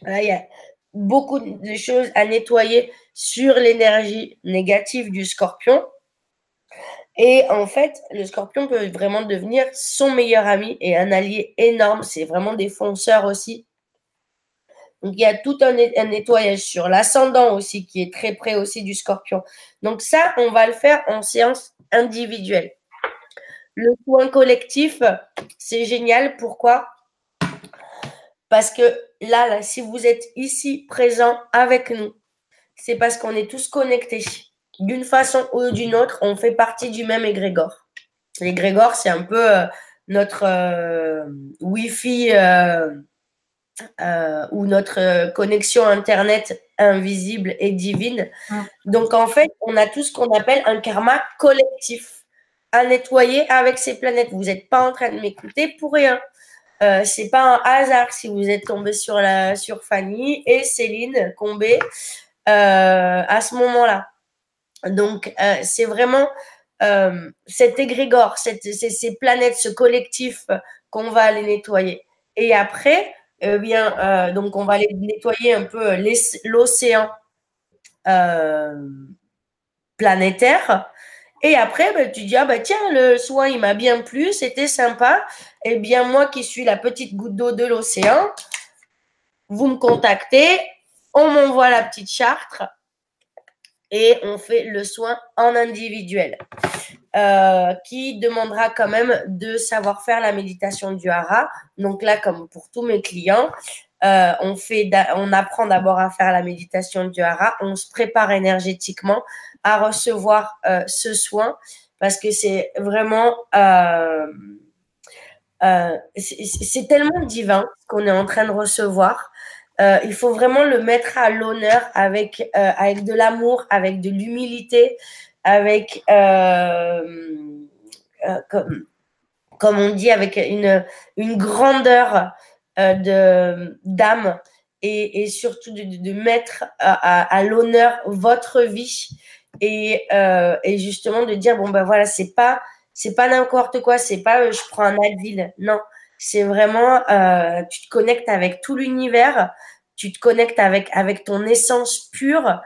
il y a beaucoup de choses à nettoyer sur l'énergie négative du scorpion. Et en fait, le scorpion peut vraiment devenir son meilleur ami et un allié énorme. C'est vraiment des fonceurs aussi. Donc, il y a tout un, nettoyage sur l'ascendant aussi qui est très près aussi du scorpion. Donc, ça, on va le faire en séance individuelle. Le point collectif, c'est génial. Pourquoi? Parce que là, si vous êtes ici présent avec nous, c'est parce qu'on est tous connectés. D'une façon ou d'une autre, on fait partie du même égrégore. L'égrégore, c'est un peu euh, notre euh, Wi-Fi euh, ou notre connexion Internet invisible et divine. Donc, en fait, on a tout ce qu'on appelle un karma collectif à nettoyer avec ces planètes. Vous n'êtes pas en train de m'écouter pour rien. Euh, c'est pas un hasard si vous êtes tombé sur la sur Fanny et Céline Combé euh, à ce moment-là. Donc euh, c'est vraiment euh, cet égrégore, cette, ces, planètes, ce collectif qu'on va aller nettoyer. Et après, eh bien, donc on va aller nettoyer un peu l'océan planétaire. Et après, ben, tu dis, ah ben, tiens, le soin, il m'a bien plu, c'était sympa. Eh bien, moi qui suis la petite goutte d'eau de l'océan, vous me contactez, on m'envoie la petite charte et on fait le soin en individuel. Euh, qui demandera quand même de savoir faire la méditation du hara. Donc là, comme pour tous mes clients, euh, on, fait, on apprend d'abord à faire la méditation du hara, on se prépare énergétiquement à recevoir euh, ce soin parce que c'est vraiment c'est tellement divin qu'on est en train de recevoir. il faut vraiment le mettre à l'honneur avec, avec de l'amour, avec de l'humilité, avec, euh, euh, comme, comme, on dit, avec une, une grandeur euh, de d'âme et, et, surtout de, de mettre à, à, l'honneur votre vie et, et, justement de dire bon ben voilà c'est pas c'est pas n'importe quoi c'est pas je prends un Advil non c'est vraiment tu te connectes avec tout l'univers tu te connectes avec avec ton essence pure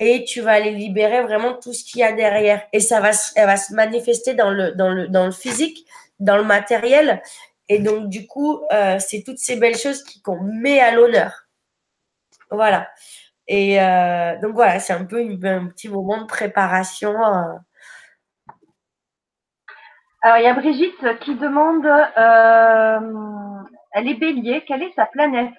et tu vas aller libérer vraiment tout ce qu'il y a derrière. Et ça va, elle va se manifester dans le, dans, le, dans le physique, dans le matériel. Et donc, du coup, euh, c'est toutes ces belles choses qu'on met à l'honneur. Voilà. Et euh, donc, voilà, c'est un peu un petit moment de préparation. Euh. Alors, il y a Brigitte qui demande, elle est bélier, quelle est sa planète?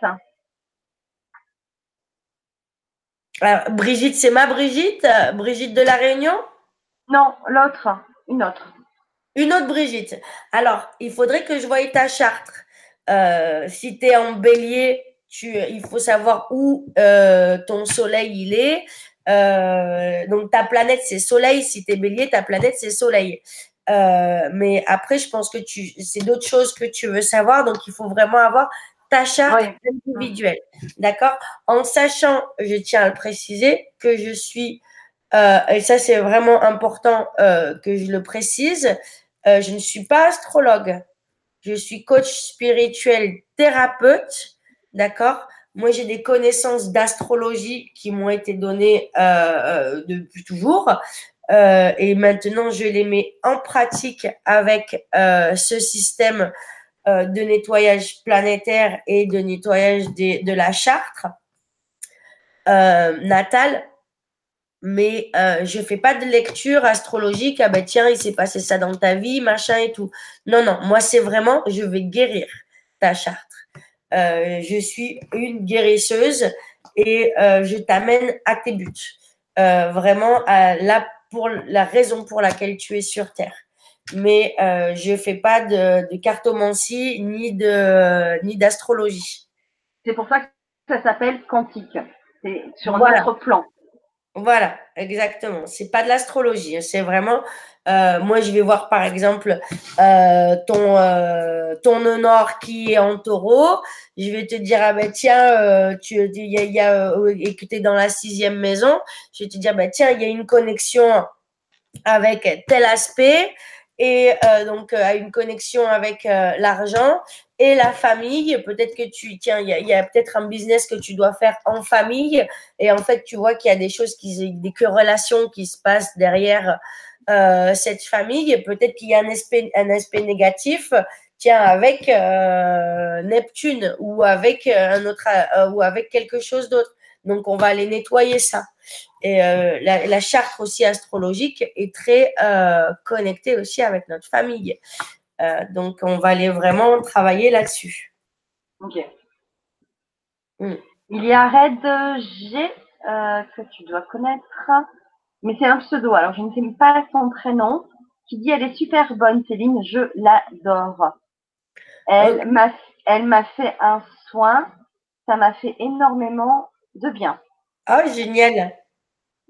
Brigitte, c'est ma Brigitte Brigitte de la Réunion? Non, l'autre, une autre. Une autre Brigitte. Alors, il faudrait que je voie ta charte. Euh, si tu es en bélier, tu, il faut savoir où euh, ton soleil il est. Euh, donc, ta planète, c'est soleil. Si tu es bélier, ta planète, c'est soleil. mais après, je pense que tu, c'est d'autres choses que tu veux savoir. Donc, il faut vraiment avoir ta charte individuelle. D'accord? En sachant, je tiens à le préciser, que je suis, et ça c'est vraiment important que je le précise, euh, je ne suis pas astrologue. Je suis coach spirituel thérapeute. D'accord? Moi, j'ai des connaissances d'astrologie qui m'ont été données depuis toujours. et maintenant, je les mets en pratique avec ce système euh, de nettoyage planétaire et de nettoyage de la charte euh, natale. Mais euh, je fais pas de lecture astrologique. Ah ben tiens, il s'est passé ça dans ta vie, machin et tout. Non, non, moi c'est vraiment, je vais guérir ta charte. je suis une guérisseuse et je t'amène à tes buts. vraiment à la, pour la raison pour laquelle tu es sur Terre mais euh, je ne fais pas de, de cartomancie ni de ni d'astrologie. C'est pour ça que ça s'appelle quantique. C'est sur un autre plan. Voilà, exactement. C'est pas de l'astrologie. Hein. C'est vraiment, euh, moi, je vais voir par exemple euh, ton euh, nord qui est en Taureau. Je vais te dire ah ben tiens, euh, tu y a, y es dans la sixième maison. Je vais te dire bah tiens, il y a une connexion avec tel aspect et donc a une connexion avec l'argent et la famille. Peut-être que tu, tiens, il y a, peut-être un business que tu dois faire en famille et en fait tu vois qu'il y a des choses qui, des corrélations qui se passent derrière euh, cette famille. Peut-être qu'il y a un aspect, un aspect négatif. Tiens, avec Neptune ou avec un autre ou avec quelque chose d'autre. Donc on va aller nettoyer ça. Et euh, la, charte aussi astrologique est très euh, connectée aussi avec notre famille. Euh, donc, on va aller vraiment travailler là-dessus. Ok. Hmm. Il y a Red G que tu dois connaître, mais c'est un pseudo. Alors, je ne sais pas son prénom. Qui dit elle est super bonne, Céline. Je l'adore. Elle m'a elle m'a fait un soin. Ça m'a fait énormément de bien. Oh, génial.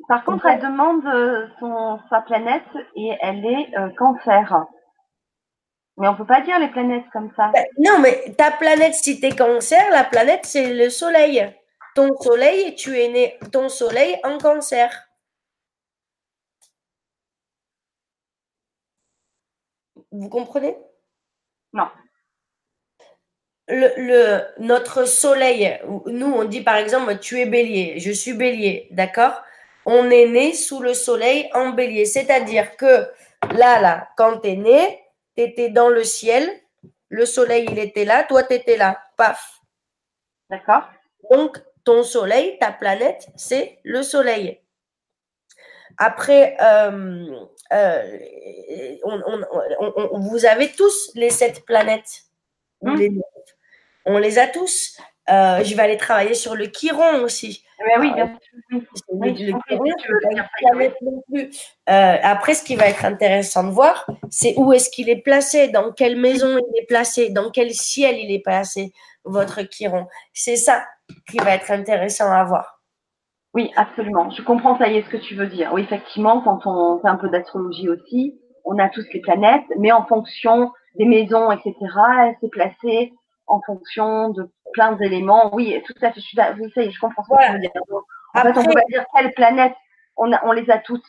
Par contre, elle demande euh, son, sa planète et elle est euh, cancer. Mais on peut pas dire les planètes comme ça. Ben, non, mais ta planète, si tu es cancer, la planète, c'est le soleil. Ton soleil, tu es né, ton soleil en cancer. Vous comprenez? Non. Le, notre soleil, nous on dit par exemple tu es bélier, je suis bélier, d'accord? On est né sous le soleil en bélier, c'est-à-dire que là, là, quand tu es né, tu étais dans le ciel, le soleil il était là, toi tu étais là, paf. D'accord. Donc ton soleil, ta planète, c'est le soleil. Après, euh, euh, vous avez tous les sept planètes. Hum. on les a tous. Euh, je vais aller travailler sur le Chiron aussi. Oui, bien après, ce qui va être intéressant de voir, c'est où est-ce qu'il est placé, dans quelle maison il est placé, dans quel ciel il est placé, votre Chiron. C'est ça qui va être intéressant à voir. Oui, absolument. Je comprends, ça y est, ce que tu veux dire. Oui, effectivement, quand on fait un peu d'astrologie aussi, on a tous les planètes, mais en fonction des maisons, etc., elle s'est placée en fonction de plein d'éléments. Oui, tout à fait. Je, suis, oui, ça y est, je comprends ce que tu veux dire. En fait, on peut pas dire quelle planète, on, on les a toutes.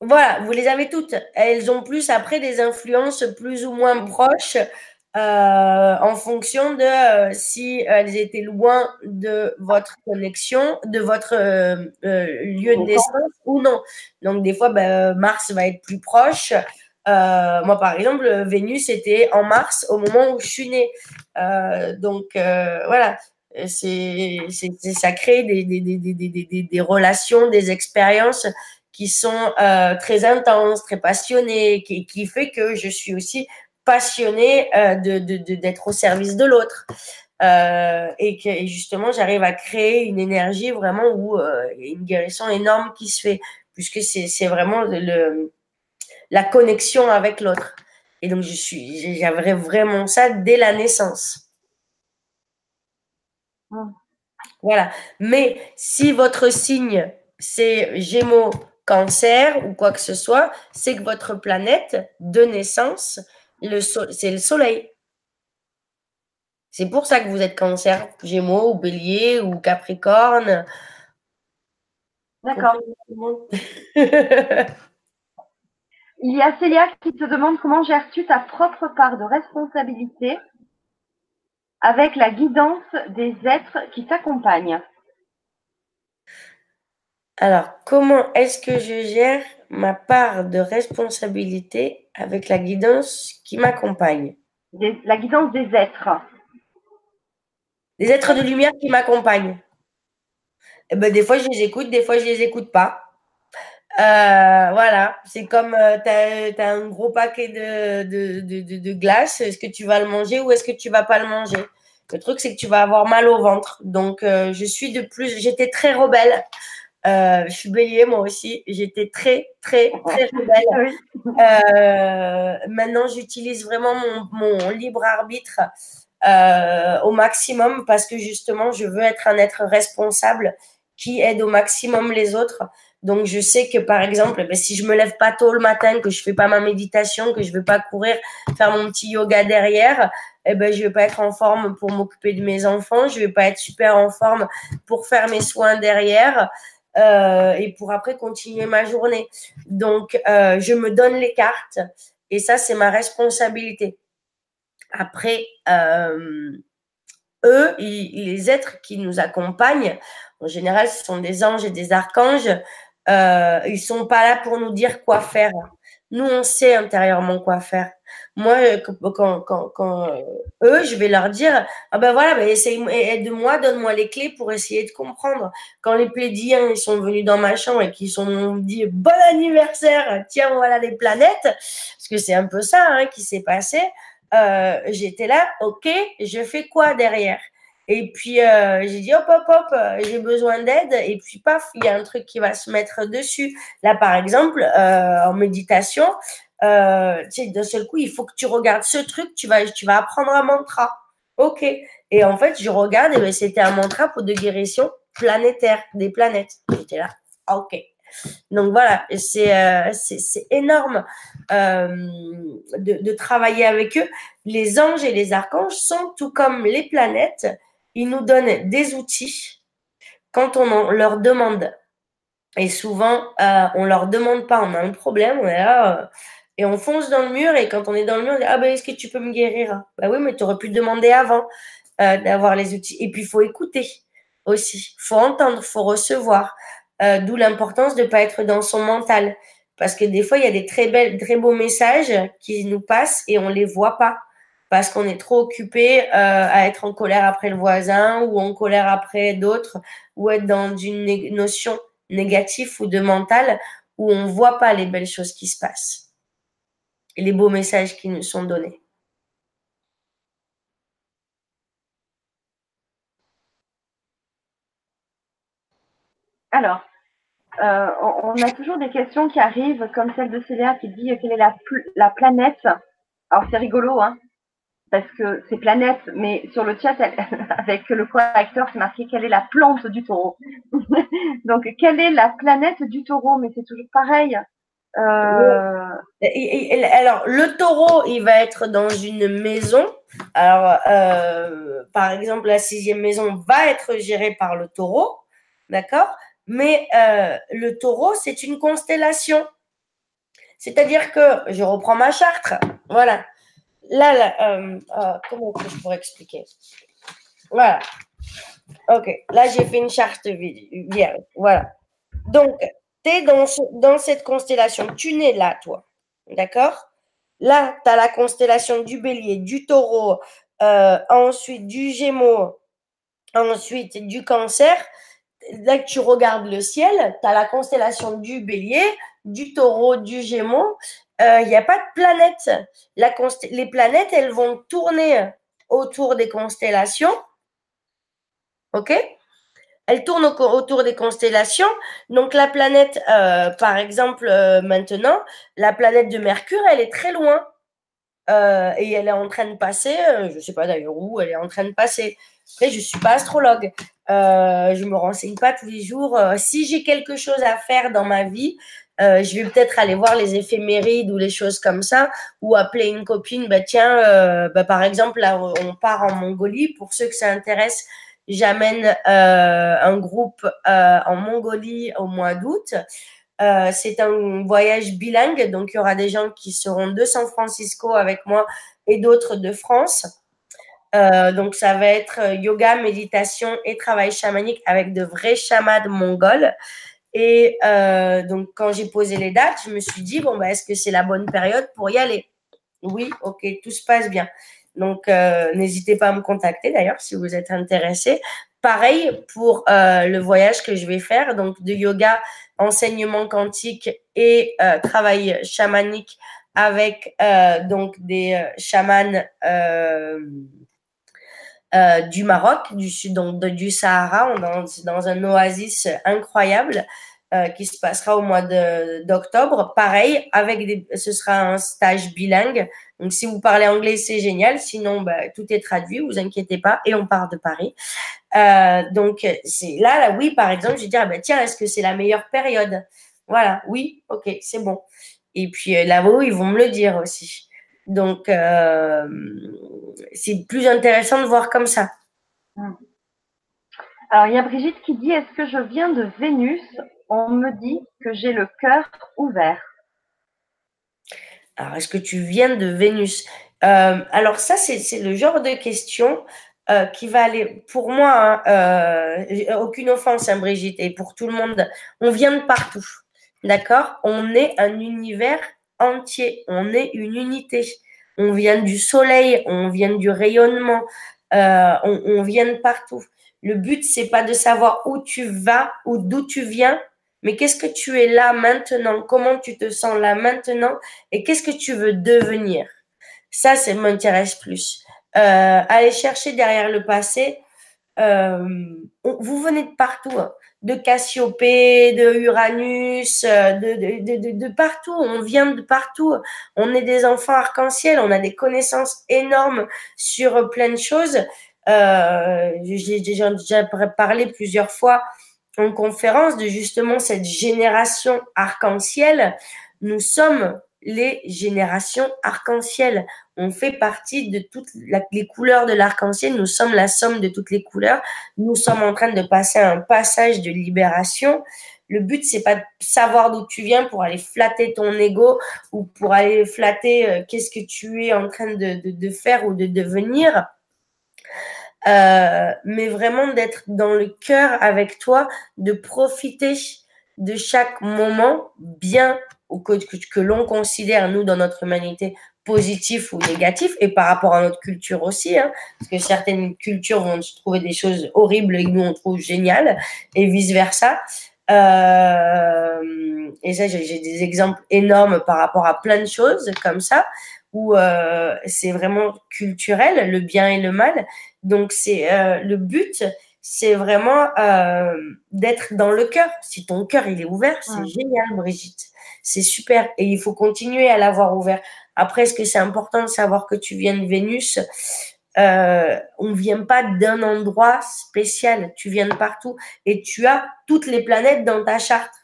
Voilà, vous les avez toutes. Elles ont plus après des influences plus ou moins proches euh, en fonction de euh, si elles étaient loin de votre connexion, de votre euh, lieu de naissance ou non. Donc des fois, ben, Mars va être plus proche. Moi, par exemple, Vénus était en Mars au moment où je suis née. donc voilà, c'est ça crée des, des, des, des, relations, des expériences qui sont très intenses, très passionnées, qui, qui fait que je suis aussi passionné euh, de, d'être au service de l'autre. Euh, et que justement, j'arrive à créer une énergie vraiment où euh, il y a une guérison énorme qui se fait, puisque c'est, c'est vraiment le, la connexion avec l'autre. Et donc, je suis, j'avais vraiment ça dès la naissance. Voilà. Mais si votre signe, c'est Gémeaux, Cancer ou quoi que ce soit, c'est que votre planète de naissance, c'est le soleil. C'est pour ça que vous êtes cancer, gémeaux ou bélier ou capricorne. D'accord. Il y a Célia qui te demande comment gères-tu ta propre part de responsabilité avec la guidance des êtres qui t'accompagnent. Alors, comment est-ce que je gère ma part de responsabilité avec la guidance qui m'accompagne? La guidance des êtres. Des êtres de lumière qui m'accompagnent. Eh ben, des fois, je les écoute, des fois, je les écoute pas. Euh, voilà, c'est comme euh, tu as, un gros paquet de, de, de, glace. Est-ce que tu vas le manger ou est-ce que tu vas pas le manger? Le truc, c'est que tu vas avoir mal au ventre. Donc, euh, je suis de plus, j'étais très rebelle. Euh, je suis bélier moi aussi. J'étais très, très, très rebelle. Maintenant, j'utilise vraiment mon, mon, libre arbitre au maximum parce que justement, je veux être un être responsable qui aide au maximum les autres. Donc, je sais que par exemple, ben, si je me lève pas tôt le matin, que je fais pas ma méditation, que je vais pas courir, faire mon petit yoga derrière, eh ben, je vais pas être en forme pour m'occuper de mes enfants. Je vais pas être super en forme pour faire mes soins derrière. Euh, et pour après continuer ma journée. Donc, euh, je me donne les cartes et ça, c'est ma responsabilité. Après, euh, eux, les êtres qui nous accompagnent, en général, ce sont des anges et des archanges. Euh, ils sont pas là pour nous dire quoi faire. Nous, on sait intérieurement quoi faire. Moi, euh, quand, quand, quand euh, eux, je vais leur dire, ah ben voilà, ben essaye, aide-moi, donne-moi les clés pour essayer de comprendre. Quand les plédiens ils sont venus dans ma chambre et qu'ils sont dit bon anniversaire, tiens voilà les planètes, parce que c'est un peu ça hein, qui s'est passé. Euh, j'étais là, ok, je fais quoi derrière? Et puis euh, j'ai dit hop hop hop, j'ai besoin d'aide et puis paf, il y a un truc qui va se mettre dessus. Là par exemple, euh, en méditation, euh, d'un seul coup, il faut que tu regardes ce truc, tu vas, tu vas apprendre un mantra. Ok. Et en fait, je regarde et ben, c'était un mantra pour de guérison planétaire, des planètes. J'étais là, ok. Donc voilà, c'est euh, énorme euh, de, de, travailler avec eux. Les anges et les archanges sont tout comme les planètes, ils nous donnent des outils quand on leur demande. Et souvent, euh, on leur demande pas, on a un problème, là, Et on fonce dans le mur et quand on est dans le mur, on dit Ah ben, est-ce que tu peux me guérir? Bah oui, mais tu aurais pu demander avant euh, d'avoir les outils. Et puis, il faut écouter aussi. Il faut entendre, il faut recevoir. Euh, d'où l'importance de ne pas être dans son mental. Parce que des fois, il y a des très, belles, très beaux messages qui nous passent et on ne les voit pas. Parce qu'on est trop occupé euh, à être en colère après le voisin ou en colère après d'autres ou être dans une notion négative ou de mental où on ne voit pas les belles choses qui se passent et les beaux messages qui nous sont donnés. Alors, euh, on, a toujours des questions qui arrivent, comme celle de Célia qui dit quelle est la, la planète? Alors c'est rigolo, hein, parce que c'est planète, mais sur le chat, avec le correcteur, c'est marqué quelle est la plante du taureau. Donc, quelle est la planète du taureau? Mais c'est toujours pareil. Euh... alors, le taureau, il va être dans une maison. Alors, euh, par exemple, la sixième maison va être gérée par le taureau, d'accord? Mais euh, le taureau, c'est une constellation. C'est-à-dire que, je reprends ma charte, voilà. Là, euh, euh, comment je pourrais expliquer? Voilà. Ok, là j'ai fait une charte vierge. Voilà. Donc, tu es dans, dans cette constellation. Tu nais là, toi. D'accord? Là, tu as la constellation du bélier, du taureau, euh, ensuite du gémeaux, ensuite du cancer. Là que tu regardes le ciel, tu as la constellation du bélier, du taureau, du gémeaux il euh, n'y a pas de planète. La les planètes, elles vont tourner autour des constellations. OK? Elles tournent autour des constellations. Donc la planète, euh, par exemple, euh, maintenant, la planète de Mercure, elle est très loin. et elle est en train de passer, je ne sais pas d'ailleurs où, elle est en train de passer. Après, je ne suis pas astrologue. je ne me renseigne pas tous les jours. si j'ai quelque chose à faire dans ma vie, euh, je vais peut-être aller voir les éphémérides ou les choses comme ça, ou appeler une copine, bah tiens, euh, bah, par exemple, là, on part en Mongolie. Pour ceux que ça intéresse, j'amène euh, un groupe en Mongolie au mois d'août. c'est un voyage bilingue, donc il y aura des gens qui seront de San Francisco avec moi et d'autres de France. donc ça va être yoga, méditation et travail chamanique avec de vrais chamans mongols. Et euh, donc, quand j'ai posé les dates, je me suis dit, bon, bah, est-ce que c'est la bonne période pour y aller? Oui, ok, tout se passe bien. Donc, euh, n'hésitez pas à me contacter d'ailleurs si vous êtes intéressé. Pareil pour euh, le voyage que je vais faire, donc de yoga, enseignement quantique et travail chamanique avec donc des chamans euh, du Maroc, du sud, donc du Sahara. On est dans, un oasis incroyable euh, qui se passera au mois d'octobre. Pareil, avec des, ce sera un stage bilingue. Donc, si vous parlez anglais, c'est génial. Sinon, bah, tout est traduit, vous inquiétez pas. Et on part de Paris. Euh, donc, c'est là, oui, par exemple, je dire, ah, bah, tiens, est-ce que c'est la meilleure période? Voilà, oui, ok, c'est bon. Et puis là-haut, ils vont me le dire aussi. Donc, euh, c'est plus intéressant de voir comme ça. Hmm. Alors, il y a Brigitte qui dit Est-ce que je viens de Vénus? On me dit que j'ai le cœur ouvert. Alors, est-ce que tu viens de Vénus? Euh, Alors, ça, c'est le genre de question euh, qui va aller, pour moi, hein, aucune offense, hein, Brigitte, et pour tout le monde, on vient de partout. D'accord? On est un univers entier, on est une unité. On vient du soleil, on vient du rayonnement, euh, on, vient de partout. Le but, c'est pas de savoir où tu vas ou d'où tu viens, mais qu'est-ce que tu es là maintenant, comment tu te sens là maintenant? Et qu'est-ce que tu veux devenir? Ça, ça m'intéresse plus. Euh, aller chercher derrière le passé, euh, vous venez de partout. Hein de Cassiopée, de Uranus, euh, de, de, de, de, partout. On vient de partout. On est des enfants arc-en-ciel. On a des connaissances énormes sur plein de choses. Euh, J'ai déjà, déjà parlé plusieurs fois en conférence de justement cette génération arc-en-ciel. Nous sommes les générations arc-en-ciel. On fait partie de toutes les couleurs de l'arc-en-ciel. Nous sommes la somme de toutes les couleurs. Nous sommes en train de passer un passage de libération. Le but, c'est pas de savoir d'où tu viens pour aller flatter ton ego ou pour aller flatter euh, qu'est-ce que tu es en train de, faire ou de devenir. Euh, mais vraiment d'être dans le cœur avec toi, de profiter de chaque moment bien ou que, que l'on considère, nous, dans notre humanité, positif ou négatif, et par rapport à notre culture aussi, hein, parce que certaines cultures vont trouver des choses horribles et nous on trouve géniales, et vice-versa. Euh, et ça, j'ai des exemples énormes par rapport à plein de choses comme ça, où euh, c'est vraiment culturel, le bien et le mal. Donc, c'est euh, le but, c'est vraiment euh, d'être dans le cœur. Si ton cœur il est ouvert, c'est génial, Brigitte. C'est super et il faut continuer à l'avoir ouvert. Après, est-ce que c'est important de savoir que tu viens de Vénus? Euh, On ne vient pas d'un endroit spécial, tu viens de partout et tu as toutes les planètes dans ta charte.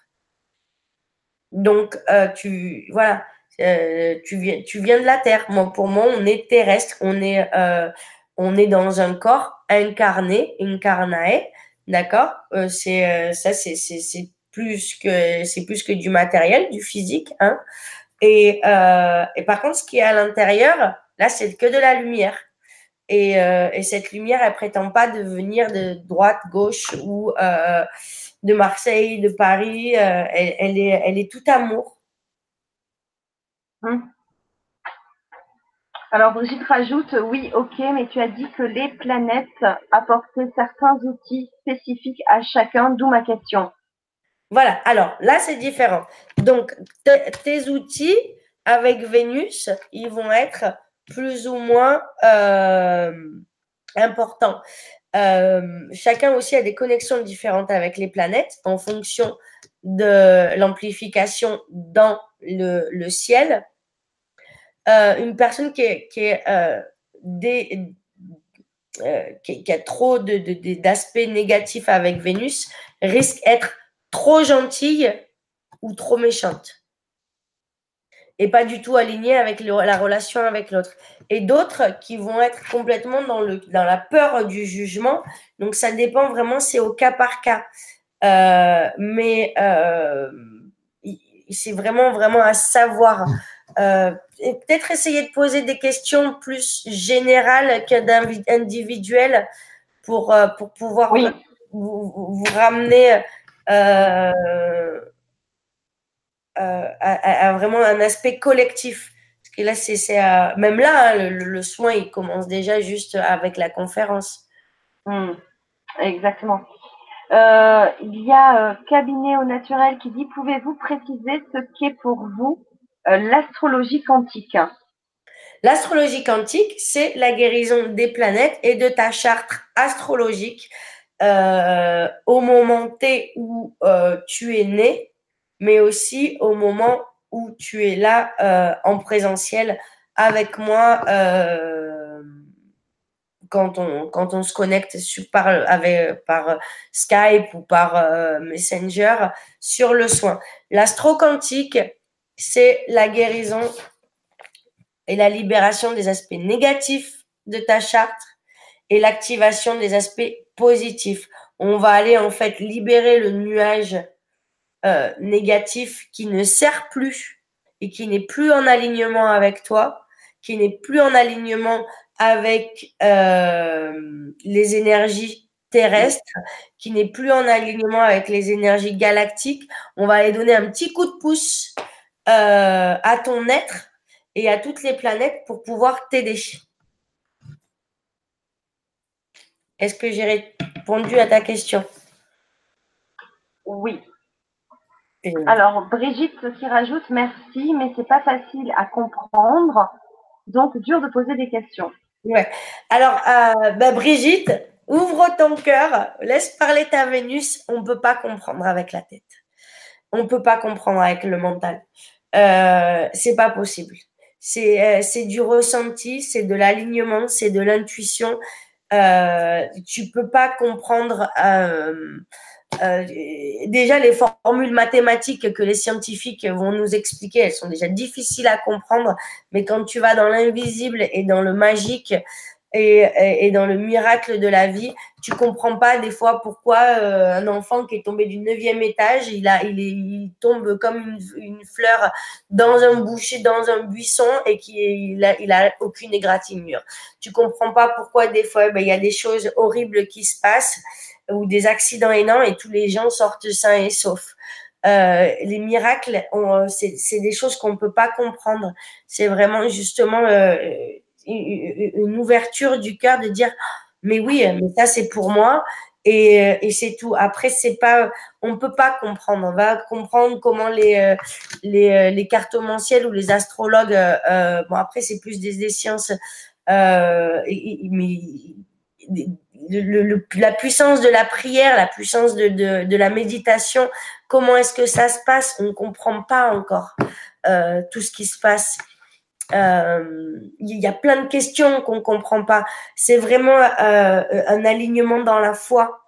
Donc, euh, tu voilà, euh, tu viens, tu viens de la Terre. Moi, pour moi, on est terrestre, on est, on est dans un corps incarné, incarnae, d'accord? c'est ça, c'est plus que c'est plus que du matériel, du physique, hein. Et, euh, et par contre, ce qui est à l'intérieur, là, c'est que de la lumière. Et, euh, et, cette lumière, elle prétend pas de venir de droite, gauche ou euh, de Marseille, de Paris. Euh, elle, elle, est, elle est tout amour. Hum. Alors Brigitte rajoute, oui, ok, mais tu as dit que les planètes apportaient certains outils spécifiques à chacun, d'où ma question. Voilà, alors là, c'est différent. Donc, tes outils avec Vénus, ils vont être plus ou moins euh, importants. Euh, chacun aussi a des connexions différentes avec les planètes en fonction de l'amplification dans le, ciel. Euh, une personne qui, qui, qui, a trop d'aspects négatifs avec Vénus risque d'être trop gentille ou trop méchante. Et pas du tout alignée avec la relation avec l'autre. Et d'autres qui vont être complètement dans, le, dans la peur du jugement. Donc ça dépend vraiment, c'est au cas par cas. Euh, mais euh, c'est vraiment, vraiment à savoir. Euh, et peut-être essayer de poser des questions plus générales qu'individuelles pour, pour pouvoir vous, vous, ramener euh, à, vraiment un aspect collectif. Parce que là, c'est même là, hein, le, soin, il commence déjà juste avec la conférence. Hmm. exactement. Euh, il y a euh, Cabinet au naturel qui dit Pouvez-vous préciser ce qu'est pour vous l'astrologie quantique L'astrologie quantique, c'est la guérison des planètes et de ta charte astrologique euh, au moment T où euh, tu es né, mais aussi au moment où tu es là euh, en présentiel avec moi quand on, se connecte par, par Skype ou par Messenger sur le soin. L'astro quantique, c'est la guérison et la libération des aspects négatifs de ta charte et l'activation des aspects positif. On va aller en fait libérer le nuage euh, négatif qui ne sert plus et qui n'est plus en alignement avec toi, qui n'est plus en alignement avec euh, les énergies terrestres, qui n'est plus en alignement avec les énergies galactiques. On va aller donner un petit coup de pouce euh, à ton être et à toutes les planètes pour pouvoir t'aider. Est-ce que j'ai répondu à ta question? Oui. Alors, Brigitte qui rajoute merci, mais c'est pas facile à comprendre, donc dur de poser des questions. Ouais. Alors, euh, bah, Brigitte, ouvre ton cœur, laisse parler ta Vénus. On ne peut pas comprendre avec la tête. On ne peut pas comprendre avec le mental. Euh, c'est pas possible. C'est euh, du ressenti, c'est de l'alignement, c'est de l'intuition, euh, tu peux pas comprendre euh, euh, déjà les formules mathématiques que les scientifiques vont nous expliquer, elles sont déjà difficiles à comprendre, mais quand tu vas dans l'invisible et dans le magique, et, dans le miracle de la vie. Tu comprends pas des fois pourquoi euh, un enfant qui est tombé du neuvième étage, il a, il, est, il tombe comme une, fleur dans un boucher, dans un buisson et qui il a, il a aucune égratignure. Tu comprends pas pourquoi des fois ben, il y a des choses horribles qui se passent ou des accidents énormes et tous les gens sortent sains et saufs. Euh, les miracles, c'est des choses qu'on peut pas comprendre. C'est vraiment justement euh, une ouverture du cœur de dire mais oui, mais ça c'est pour moi et, et c'est tout. Après c'est pas, on peut pas comprendre. On va comprendre comment les les, les cartomanciels ou les astrologues. Euh, bon après c'est plus des, des sciences, euh, mais le, la puissance de la prière, la puissance de, de, de la méditation, comment est-ce que ça se passe? On ne comprend pas encore euh, tout ce qui se passe. Euh, il y a plein de questions qu'on comprend pas. C'est vraiment euh, un alignement dans la foi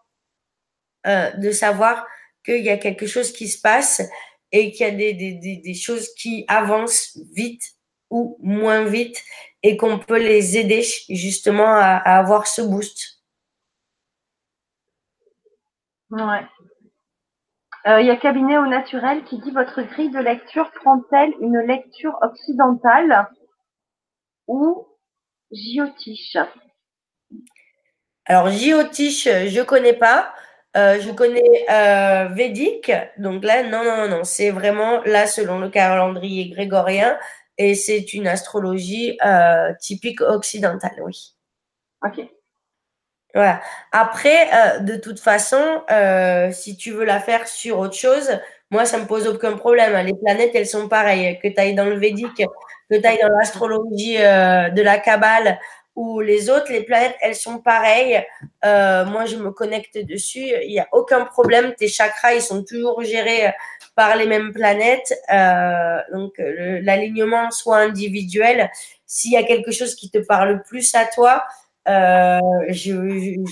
euh, de savoir qu'il y a quelque chose qui se passe et qu'il y a des, choses qui avancent vite ou moins vite et qu'on peut les aider justement à, à avoir ce boost. Ouais. Euh, il y a Cabinet au naturel qui dit votre grille de lecture prend-elle une lecture occidentale ou Giotiche Alors Giotiche, je connais pas. Euh, je connais euh, Védique. Donc là, non, non, non, c'est vraiment là selon le calendrier grégorien et c'est une astrologie typique occidentale, oui. Ok. Voilà. Après, euh, de toute façon, euh, si tu veux la faire sur autre chose, moi, ça me pose aucun problème. Les planètes, elles sont pareilles. Que tu ailles dans le védique, que tu ailles dans l'astrologie euh, de la Kabbale ou les autres, les planètes, elles sont pareilles. moi, je me connecte dessus. Il n'y a aucun problème. Tes chakras, ils sont toujours gérés par les mêmes planètes. donc, l'alignement soit individuel. S'il y a quelque chose qui te parle plus à toi, euh, je,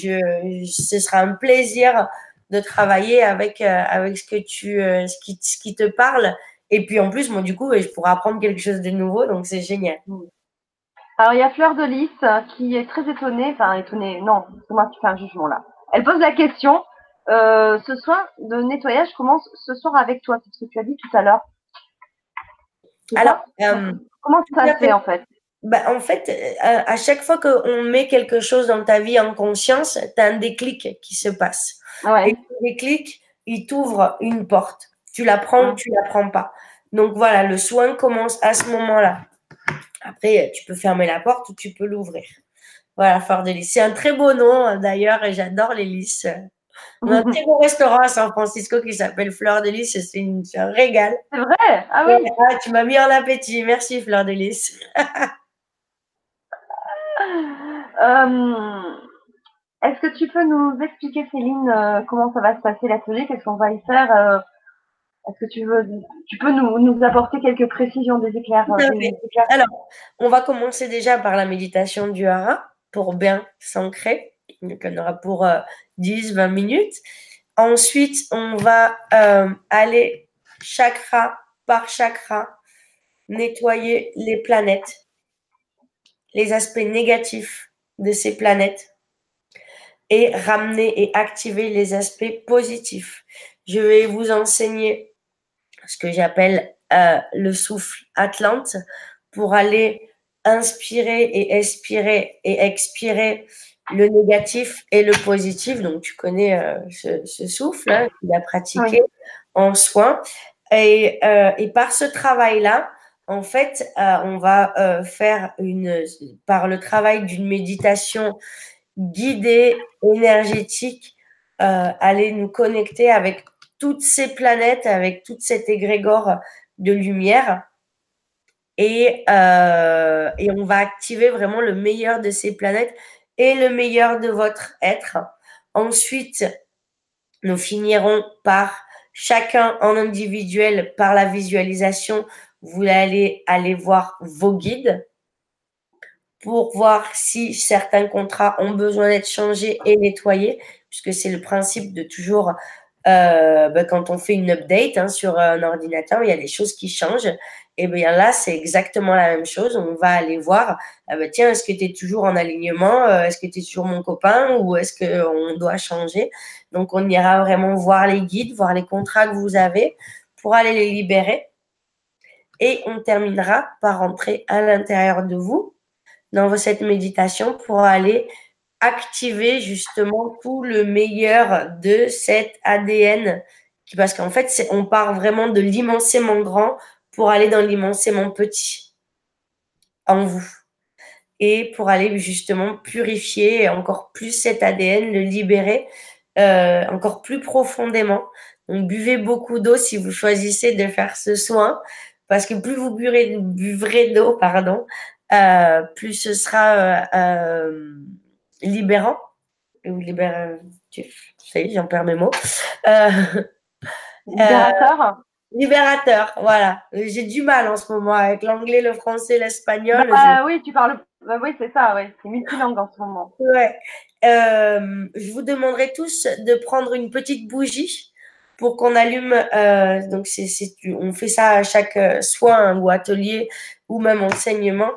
je, ce sera un plaisir de travailler avec, euh, avec ce, que tu, euh, ce, qui, ce qui te parle. Et puis en plus, moi, du coup, je pourrais apprendre quelque chose de nouveau, donc c'est génial. Alors, il y a Fleur de Lys qui est très étonnée, enfin étonnée, non, c'est moi qui fais un jugement là. Elle pose la question, euh, ce soir de nettoyage commence ce soir avec toi, c'est ce que tu as dit tout à l'heure. Alors, comment ça se fait en fait? Bah, en fait, euh, à, chaque fois qu'on met quelque chose dans ta vie en conscience, tu as un déclic qui se passe. Ouais. Et le déclic, il t'ouvre une porte. Tu la prends ou tu la prends pas. Donc voilà, le soin commence à ce moment-là. Après, tu peux fermer la porte ou tu peux l'ouvrir. Voilà, Fleur de Lys. C'est un très beau nom d'ailleurs et j'adore les lys. On a un très beau restaurant à San Francisco qui s'appelle Fleur de Lys. C'est un régal. C'est vrai? Ah oui ah, Tu m'as mis en appétit. Merci Fleur de Lys. Euh, est-ce que tu peux nous expliquer, Céline, euh, comment ça va se passer l'atelier Qu'est-ce qu'on va y faire euh, Est-ce que tu veux, tu peux nous, nous apporter quelques précisions des éclairs, Alors, on va commencer déjà par la méditation du hara pour bien s'ancrer. Donc, on aura pour 10-20 minutes. Ensuite, on va aller chakra par chakra nettoyer les planètes, les aspects négatifs de ces planètes et ramener et activer les aspects positifs. Je vais vous enseigner ce que j'appelle euh, le souffle Atlante pour aller inspirer et expirer et expirer le négatif et le positif. Donc, tu connais euh, ce, souffle hein, qu'il a pratiqué en soins. Et, euh, et par ce travail-là, en fait, euh, on va euh, faire une, par le travail d'une méditation guidée, énergétique, euh, aller nous connecter avec toutes ces planètes, avec toute cette égrégore de lumière. Et, et on va activer vraiment le meilleur de ces planètes et le meilleur de votre être. Ensuite, nous finirons par chacun en individuel par la visualisation vous allez aller voir vos guides pour voir si certains contrats ont besoin d'être changés et nettoyés, puisque c'est le principe de toujours bah, quand on fait une update hein, sur un ordinateur, il y a des choses qui changent. Et bien là, c'est exactement la même chose. On va aller voir, ah ben, tiens, est-ce que tu es toujours en alignement Est-ce que tu es toujours mon copain ou est-ce qu'on doit changer? Donc, on ira vraiment voir les guides, voir les contrats que vous avez pour aller les libérer. Et on terminera par rentrer à l'intérieur de vous dans cette méditation pour aller activer justement tout le meilleur de cet ADN. Parce qu'en fait, on part vraiment de l'immensément grand pour aller dans l'immensément petit en vous. Et pour aller justement purifier encore plus cet ADN, le libérer euh, encore plus profondément. Donc buvez beaucoup d'eau si vous choisissez de faire ce soin, parce que plus vous buvrez, buvrez d'eau, pardon, euh, plus ce sera euh, libérant. Ou libérateur, ça y est, j'en perds mes mots. Libérateur Libérateur, voilà. J'ai du mal en ce moment avec l'anglais, le français, l'espagnol. Ah oui, tu parles. Bah, oui, c'est ça, ouais. C'est multilingue en ce moment. Ouais. Euh, je vous demanderai tous de prendre une petite bougie pour qu'on allume. Euh, donc, c'est, on fait ça à chaque euh, soin ou atelier ou même enseignement.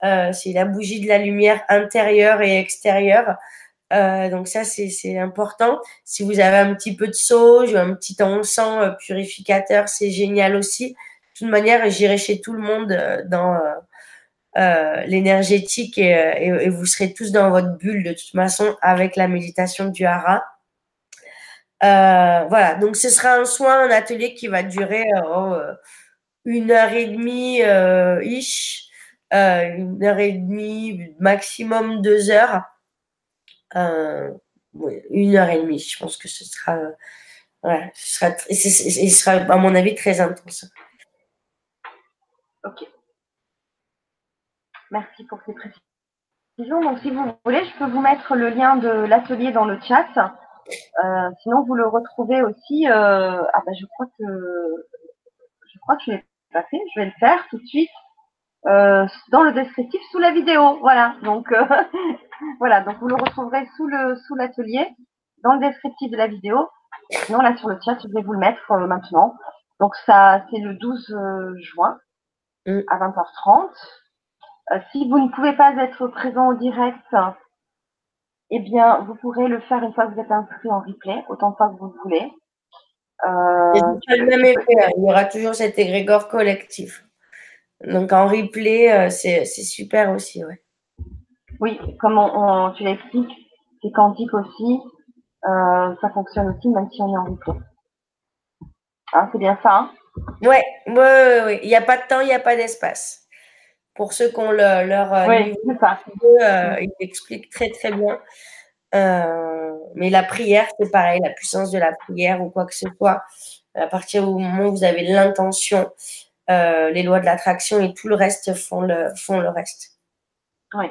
c'est la bougie de la lumière intérieure et extérieure. Euh, donc ça, c'est important. Si vous avez un petit peu de sauge ou un petit encens euh, purificateur, c'est génial aussi. De toute manière, j'irai chez tout le monde euh, dans l'énergétique et, vous serez tous dans votre bulle de toute façon avec la méditation du hara. Voilà, donc ce sera un soin, un atelier qui va durer oh, une heure et demie, ish, une heure et demie, maximum deux heures une heure et demie. Je pense que ce sera, ouais, ce sera, sera, à mon avis, très intense. Ok. Merci pour ces précisions. Donc, si vous voulez, je peux vous mettre le lien de l'atelier dans le chat. Euh, sinon, vous le retrouvez aussi. Euh, ah ben, je crois que je crois que je l'ai pas fait. Je vais le faire tout de suite. Euh, dans le descriptif sous la vidéo. Voilà, donc euh, voilà, donc vous le retrouverez sous le sous l'atelier, dans le descriptif de la vidéo. Sinon là sur le chat, je vais vous le mettre euh, maintenant. Donc ça, c'est le 12 juin mm. à 20h30. si vous ne pouvez pas être présent au direct, eh bien, vous pourrez le faire une fois que vous êtes inscrit en replay, autant de fois que vous le voulez. Euh, il y aura toujours cet égrégore collectif. Donc en replay, euh, c'est super aussi, ouais. Oui, comme on, tu l'expliques, c'est quantique aussi. Euh, ça fonctionne aussi même si on est en replay. Hein, c'est bien ça hein? Ouais, ouais, ouais, Il n'y a pas de temps, il n'y a pas d'espace. Pour ceux qui ont leur euh, oui, ça. Euh, il explique très très bien. mais la prière, c'est pareil, la puissance de la prière ou quoi que ce soit. À partir du moment où vous avez l'intention euh, les lois de l'attraction et tout le reste font le, font le reste. Oui.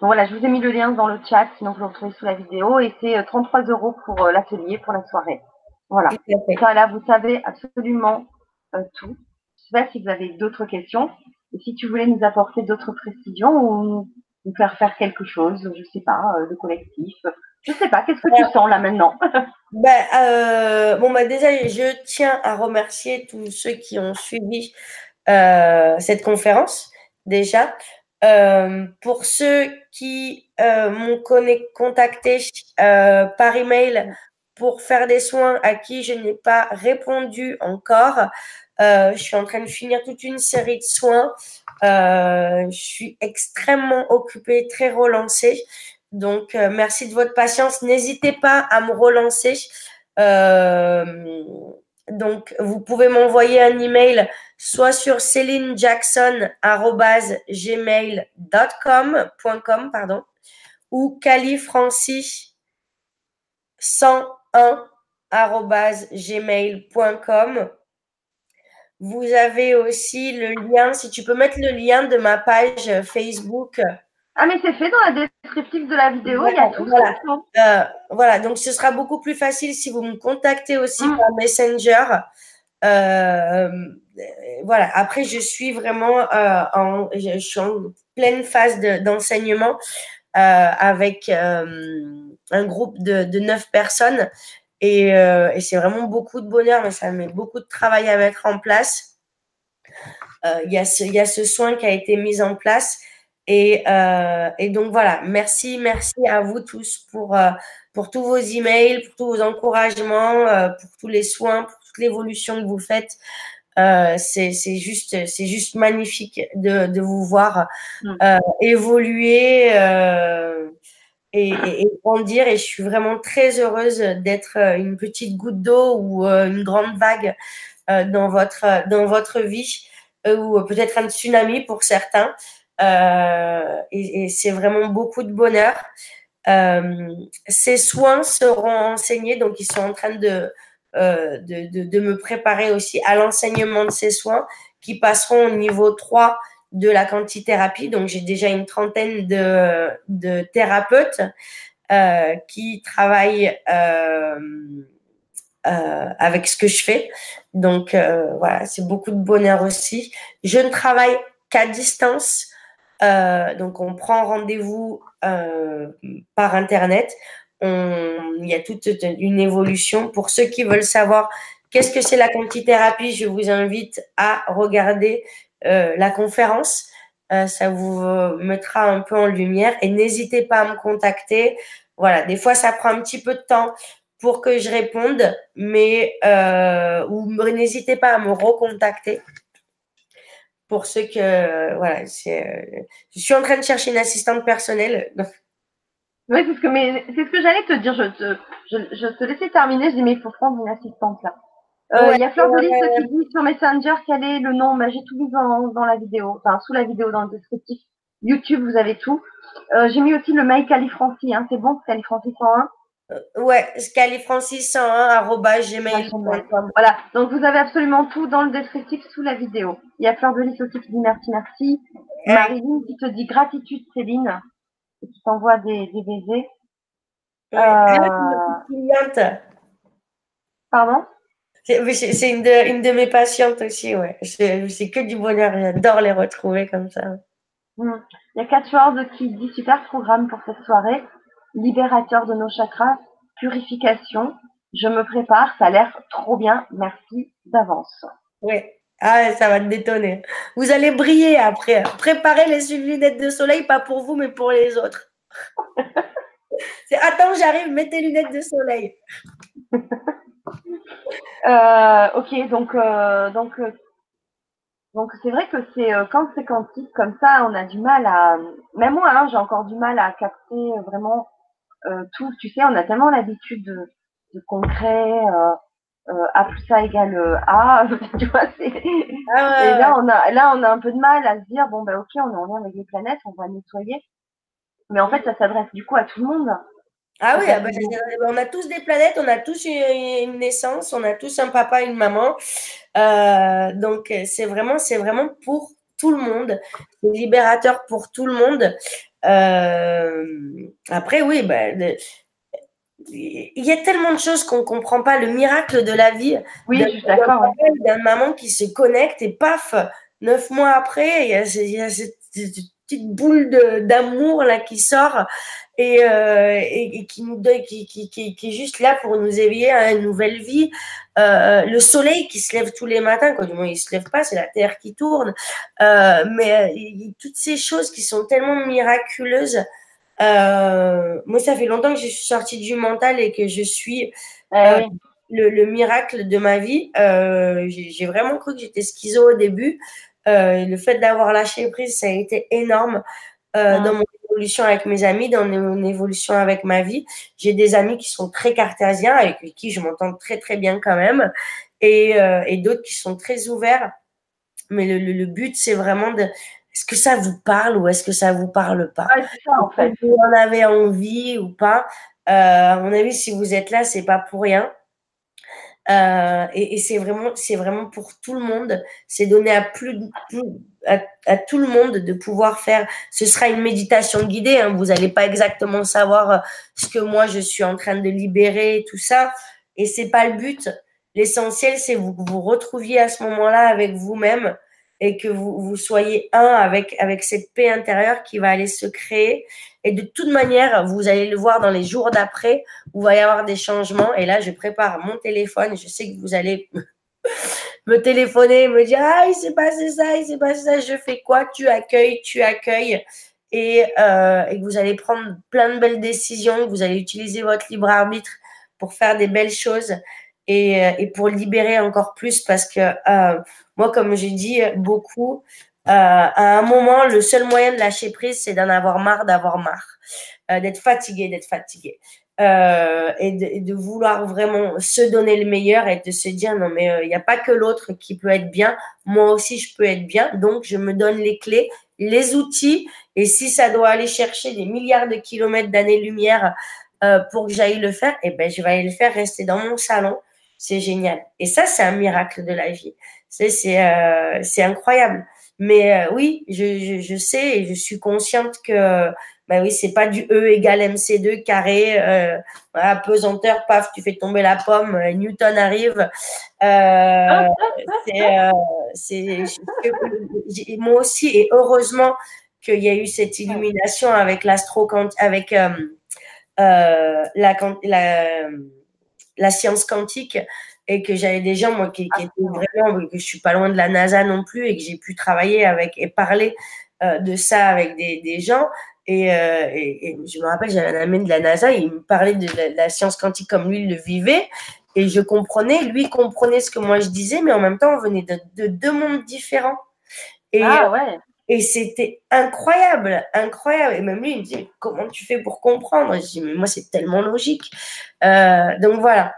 voilà, je vous ai mis le lien dans le chat, sinon vous le retrouvez sous la vidéo. Et c'est 33 euh, euros pour euh, l'atelier, pour la soirée. Voilà. Ça, là, vous savez absolument tout. Je sais pas si vous avez d'autres questions. Et si tu voulais nous apporter d'autres précisions ou nous faire faire quelque chose, je sais pas, de collectif, je sais pas, qu'est-ce que tu sens là maintenant ben, euh, Bon, bah, déjà, je tiens à remercier tous ceux qui ont suivi euh, cette conférence, déjà. Euh, pour ceux qui m'ont contacté par email pour faire des soins à qui je n'ai pas répondu encore, je suis en train de finir toute une série de soins. je suis extrêmement occupée, très relancée. Donc, euh, merci de votre patience. N'hésitez pas à me relancer. Euh, donc, vous pouvez m'envoyer un email soit sur celinejackson.gmail.com pardon, ou califrancis 101.gmail.com. Vous avez aussi le lien, si tu peux mettre le lien de ma page Facebook ah, mais c'est fait dans la descriptive de la vidéo, il y a tout voilà. Euh, voilà, donc ce sera beaucoup plus facile si vous me contactez aussi mm. par Messenger. Euh, voilà, après, je suis vraiment euh, en, je, suis en pleine phase d'enseignement avec un groupe de, de neuf personnes Et, et c'est vraiment beaucoup de bonheur, mais ça met beaucoup de travail à mettre en place. Il y, a ce, y a ce soin qui a été mis en place. Et, et donc voilà, merci, merci à vous tous pour, pour tous vos emails, pour tous vos encouragements, pour tous les soins, pour toute l'évolution que vous faites. Euh, c'est juste, c'est juste magnifique de, de vous voir mm. euh, évoluer euh, et, et, grandir. Et je suis vraiment très heureuse d'être une petite goutte d'eau ou une grande vague dans votre dans votre vie ou peut-être un tsunami pour certains. et, et c'est vraiment beaucoup de bonheur. ces soins seront enseignés, donc ils sont en train de euh, de, de, de, me préparer aussi à l'enseignement de ces soins qui passeront au niveau 3 de la quantithérapie. Donc, j'ai déjà une trentaine de, thérapeutes euh, qui travaillent euh, euh avec ce que je fais. Donc, voilà, c'est beaucoup de bonheur aussi. Je ne travaille qu'à distance. donc, on prend rendez-vous par Internet il y a toute une évolution. Pour ceux qui veulent savoir qu'est-ce que c'est la quantithérapie, je vous invite à regarder la conférence. Euh, ça vous mettra un peu en lumière et n'hésitez pas à me contacter. Voilà, des fois ça prend un petit peu de temps pour que je réponde, mais euh, ou n'hésitez pas à me recontacter pour ceux que voilà, je suis en train de chercher une assistante personnelle. Oui, c'est ce que, que j'allais te dire. Je te, je, je te laissais terminer. Je dis, mais il faut prendre une assistante là. Euh, il y a Fleur de Lys qui dit sur Messenger quel est le nom. Bah, j'ai tout mis dans, dans la vidéo, enfin sous la vidéo dans le descriptif. YouTube, vous avez tout. Euh, j'ai mis aussi le mail Califranci. Hein. C'est bon, Califranci 101. Euh, ouais, Califranci 101 gmail.com. Voilà. Donc vous avez absolument tout dans le descriptif sous la vidéo. Il y a Fleur de Lys aussi qui dit merci, merci. Marilyn qui te dit gratitude, Céline qui t'envoie des, des baisers. Euh... Pardon? C'est une de, une de mes patientes aussi, ouais. C'est que du bonheur, j'adore les retrouver comme ça. Hmm. Il y a Catchword qui dit super programme pour cette soirée, libérateur de nos chakras, purification. Je me prépare, ça a l'air trop bien, merci d'avance. Oui, ah, ça va te détonner. Vous allez briller après. Préparez les lunettes de soleil, pas pour vous, mais pour les autres. C'est attends, j'arrive, mettez lunettes de soleil. Euh, ok, donc euh, donc euh, donc c'est vrai que c'est quand c'est quantique comme ça, on a du mal à. Même moi, hein, j'ai encore du mal à capter vraiment tout. Tu sais, on a tellement l'habitude de, de concret euh, A plus A égale A, tu vois, c'est... Ah et là, on a, là, on a un peu de mal à se dire, bon, ben, ok, on est en lien avec les planètes, on va nettoyer. Mais en fait, ça s'adresse du coup à tout le monde. Ah oui, ah bah, on a tous des planètes, on a tous une, naissance, on a tous un papa, une maman. Euh, donc, c'est vraiment, c'est vraiment pour tout le monde. C'est libérateur pour tout le monde. Euh, après, oui, ben, il y a tellement de choses qu'on ne comprend pas. Le miracle de la vie. Oui, d'accord. D'une maman qui se connecte et paf, neuf mois après, il y a, cette, petite boule d'amour là qui sort et, euh, et, qui nous qui, qui, qui, qui, est juste là pour nous éveiller à une nouvelle vie. Euh, le soleil qui se lève tous les matins, quoi, du moins il se lève pas, c'est la terre qui tourne. Euh, mais toutes ces choses qui sont tellement miraculeuses. Moi, ça fait longtemps que je suis sortie du mental et que je suis ah euh, le, miracle de ma vie. J'ai vraiment cru que j'étais schizo au début. Le fait d'avoir lâché prise, ça a été énorme ah. dans mon évolution avec mes amis, dans mon évolution avec ma vie. J'ai des amis qui sont très cartésiens, avec qui je m'entends très très bien quand même, et, et d'autres qui sont très ouverts. Mais le, le but, c'est vraiment de, est-ce que ça vous parle ou est-ce que ça vous parle pas? Ça, en fait. Vous en avez envie ou pas? Euh, À mon avis, si vous êtes là, c'est pas pour rien. Euh, et, c'est vraiment, vraiment pour tout le monde. C'est donné à plus, à, tout le monde de pouvoir faire. Ce sera une méditation guidée. Hein, vous n'allez pas exactement savoir euh, ce que moi je suis en train de libérer, tout ça. Et c'est pas le but. L'essentiel, c'est que vous vous retrouviez à ce moment-là avec vous-même et que vous, vous soyez un avec, avec cette paix intérieure qui va aller se créer. Et de toute manière, vous allez le voir dans les jours d'après, où il va y avoir des changements. Et là, je prépare mon téléphone. Je sais que vous allez me téléphoner, me dire Ah, il s'est passé ça, il s'est passé ça. Je fais quoi? Tu accueilles, tu accueilles. Et, euh, et que vous allez prendre plein de belles décisions. Vous allez utiliser votre libre arbitre pour faire des belles choses et, euh, et pour libérer encore plus parce que euh, moi, comme j'ai dit beaucoup, à un moment, le seul moyen de lâcher prise, c'est d'en avoir marre, d'avoir marre, euh, d'être fatigué, d'être fatigué. Euh, et, de, de, vouloir vraiment se donner le meilleur et de se dire non mais il n'y a pas que l'autre qui peut être bien, moi aussi je peux être bien, donc je me donne les clés, les outils et si ça doit aller chercher des milliards de kilomètres d'années-lumière euh, pour que j'aille le faire, et eh ben je vais aller le faire rester dans mon salon, c'est génial. Et ça, c'est un miracle de la vie. C'est c'est euh, c'est incroyable. Mais euh, oui, je, je, je, sais et je suis consciente que bah oui, c'est pas du E égale MC2 carré, euh, voilà, pesanteur, paf, tu fais tomber la pomme, euh, Newton arrive. Euh, c'est, moi aussi et heureusement qu'il y a eu cette illumination avec l'astro avec la, la la science quantique et que j'avais des gens moi qui, qui, étaient vraiment que je suis pas loin de la NASA non plus et que j'ai pu travailler avec et parler euh, de ça avec des, des gens et, euh, et, et, je me rappelle j'avais un ami de la NASA il me parlait de la, de la, science quantique comme lui il le vivait et je comprenais lui comprenait ce que moi je disais mais en même temps on venait de, de deux mondes différents et ah, ouais. Et c'était incroyable, incroyable. Et même lui, il me disait, comment tu fais pour comprendre? Je dis, mais moi, c'est tellement logique. Euh, donc voilà.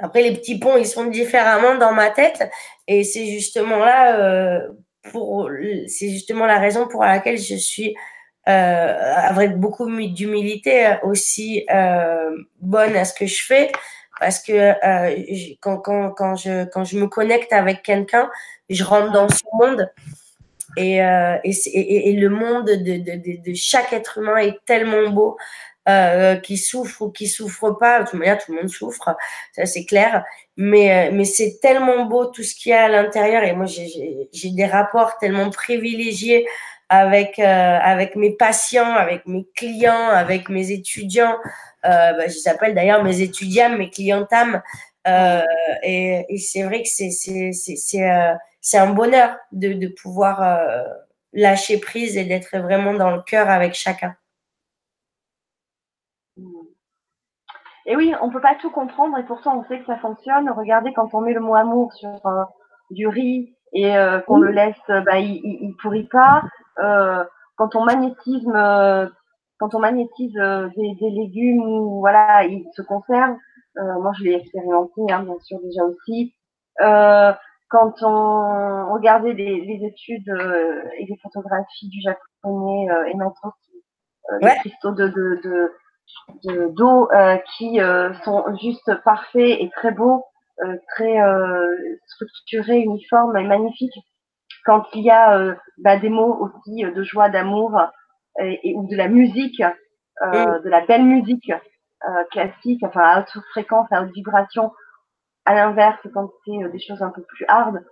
Après, les petits ponts, ils sont différemment dans ma tête. Et c'est justement là, euh, pour, c'est justement la raison pour laquelle je suis, euh, avec beaucoup d'humilité, aussi euh, bonne à ce que je fais. Parce que euh, quand, quand, quand, je, quand je me connecte avec quelqu'un, je rentre dans son monde. Et, euh, et, et, le monde de, de, de, de, chaque être humain est tellement beau euh, qui souffre ou qui souffre pas. De toute manière, tout le monde souffre, ça c'est clair. Mais, euh, mais c'est tellement beau tout ce qu'il y a à l'intérieur. Et moi, j'ai des rapports tellement privilégiés avec, euh, avec mes patients, avec mes clients, avec mes étudiants. Euh, bah, je s'appelle d'ailleurs mes étudiants, mes clientames. Euh, et, et c'est vrai que c'est c'est un bonheur de, de pouvoir euh, lâcher prise et d'être vraiment dans le cœur avec chacun. Et oui, on peut pas tout comprendre et pourtant on sait que ça fonctionne. Regardez quand on met le mot amour sur euh, du riz et euh, qu'on oui. le laisse, bah, il, il, il pourrit pas. Euh, quand on magnétise, quand on magnétise des, des, légumes, voilà, ils se conservent. moi, je l'ai expérimenté, hein, bien sûr déjà aussi. quand on regardait les, les études et les photographies du japonais Emato, ouais. les cristaux de, de, de d'eau euh, qui euh, sont juste parfaits et très beaux, euh, très euh, structurés, uniformes et magnifiques. Quand il y a euh, bah, des mots aussi de joie, d'amour et, et, ou de la musique, de la belle musique classique, enfin à haute fréquence, à haute vibration. À l'inverse, quand c'est des choses un peu plus hard,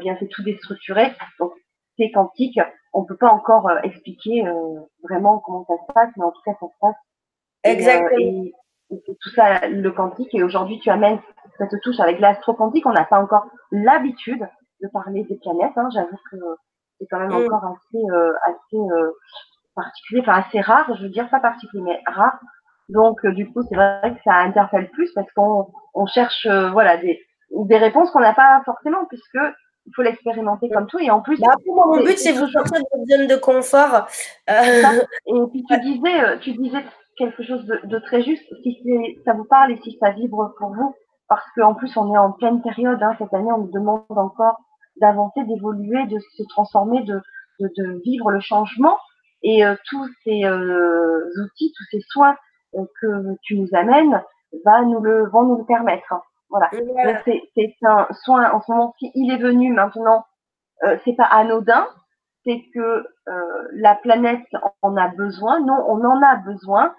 bien c'est tout déstructuré. Donc c'est quantique. On peut pas encore expliquer vraiment comment ça se passe, mais en tout cas ça se passe Exactement. Et, tout ça le quantique. Et aujourd'hui, tu amènes cette touche avec l'astro-quantique. On n'a pas encore l'habitude de parler des planètes. Hein. J'avoue que c'est quand même mm. encore assez, euh, assez euh, particulier, enfin assez rare. Je veux dire pas particulier, mais rare. Donc euh, du coup, c'est vrai que ça interpelle plus parce qu'on on cherche, euh, voilà, des, des réponses qu'on n'a pas forcément, puisque il faut l'expérimenter comme tout. Et en plus, bah, mon but, c'est vous sortir de votre zone de confort. Euh... Et puis tu disais, tu disais quelque chose de, de très juste, si ça vous parle et si ça vibre pour vous, parce qu'en plus on est en pleine période, hein, cette année on nous demande encore d'avancer, d'évoluer, de se transformer, de, de, de, vivre le changement, et euh, tous ces euh, outils, tous ces soins euh, que tu nous amènes va nous le, vont nous le permettre. Hein. Voilà. voilà. C'est un soin en ce moment, si il est venu maintenant, euh, c'est pas anodin, c'est que euh, la planète en a besoin, non, on en a besoin,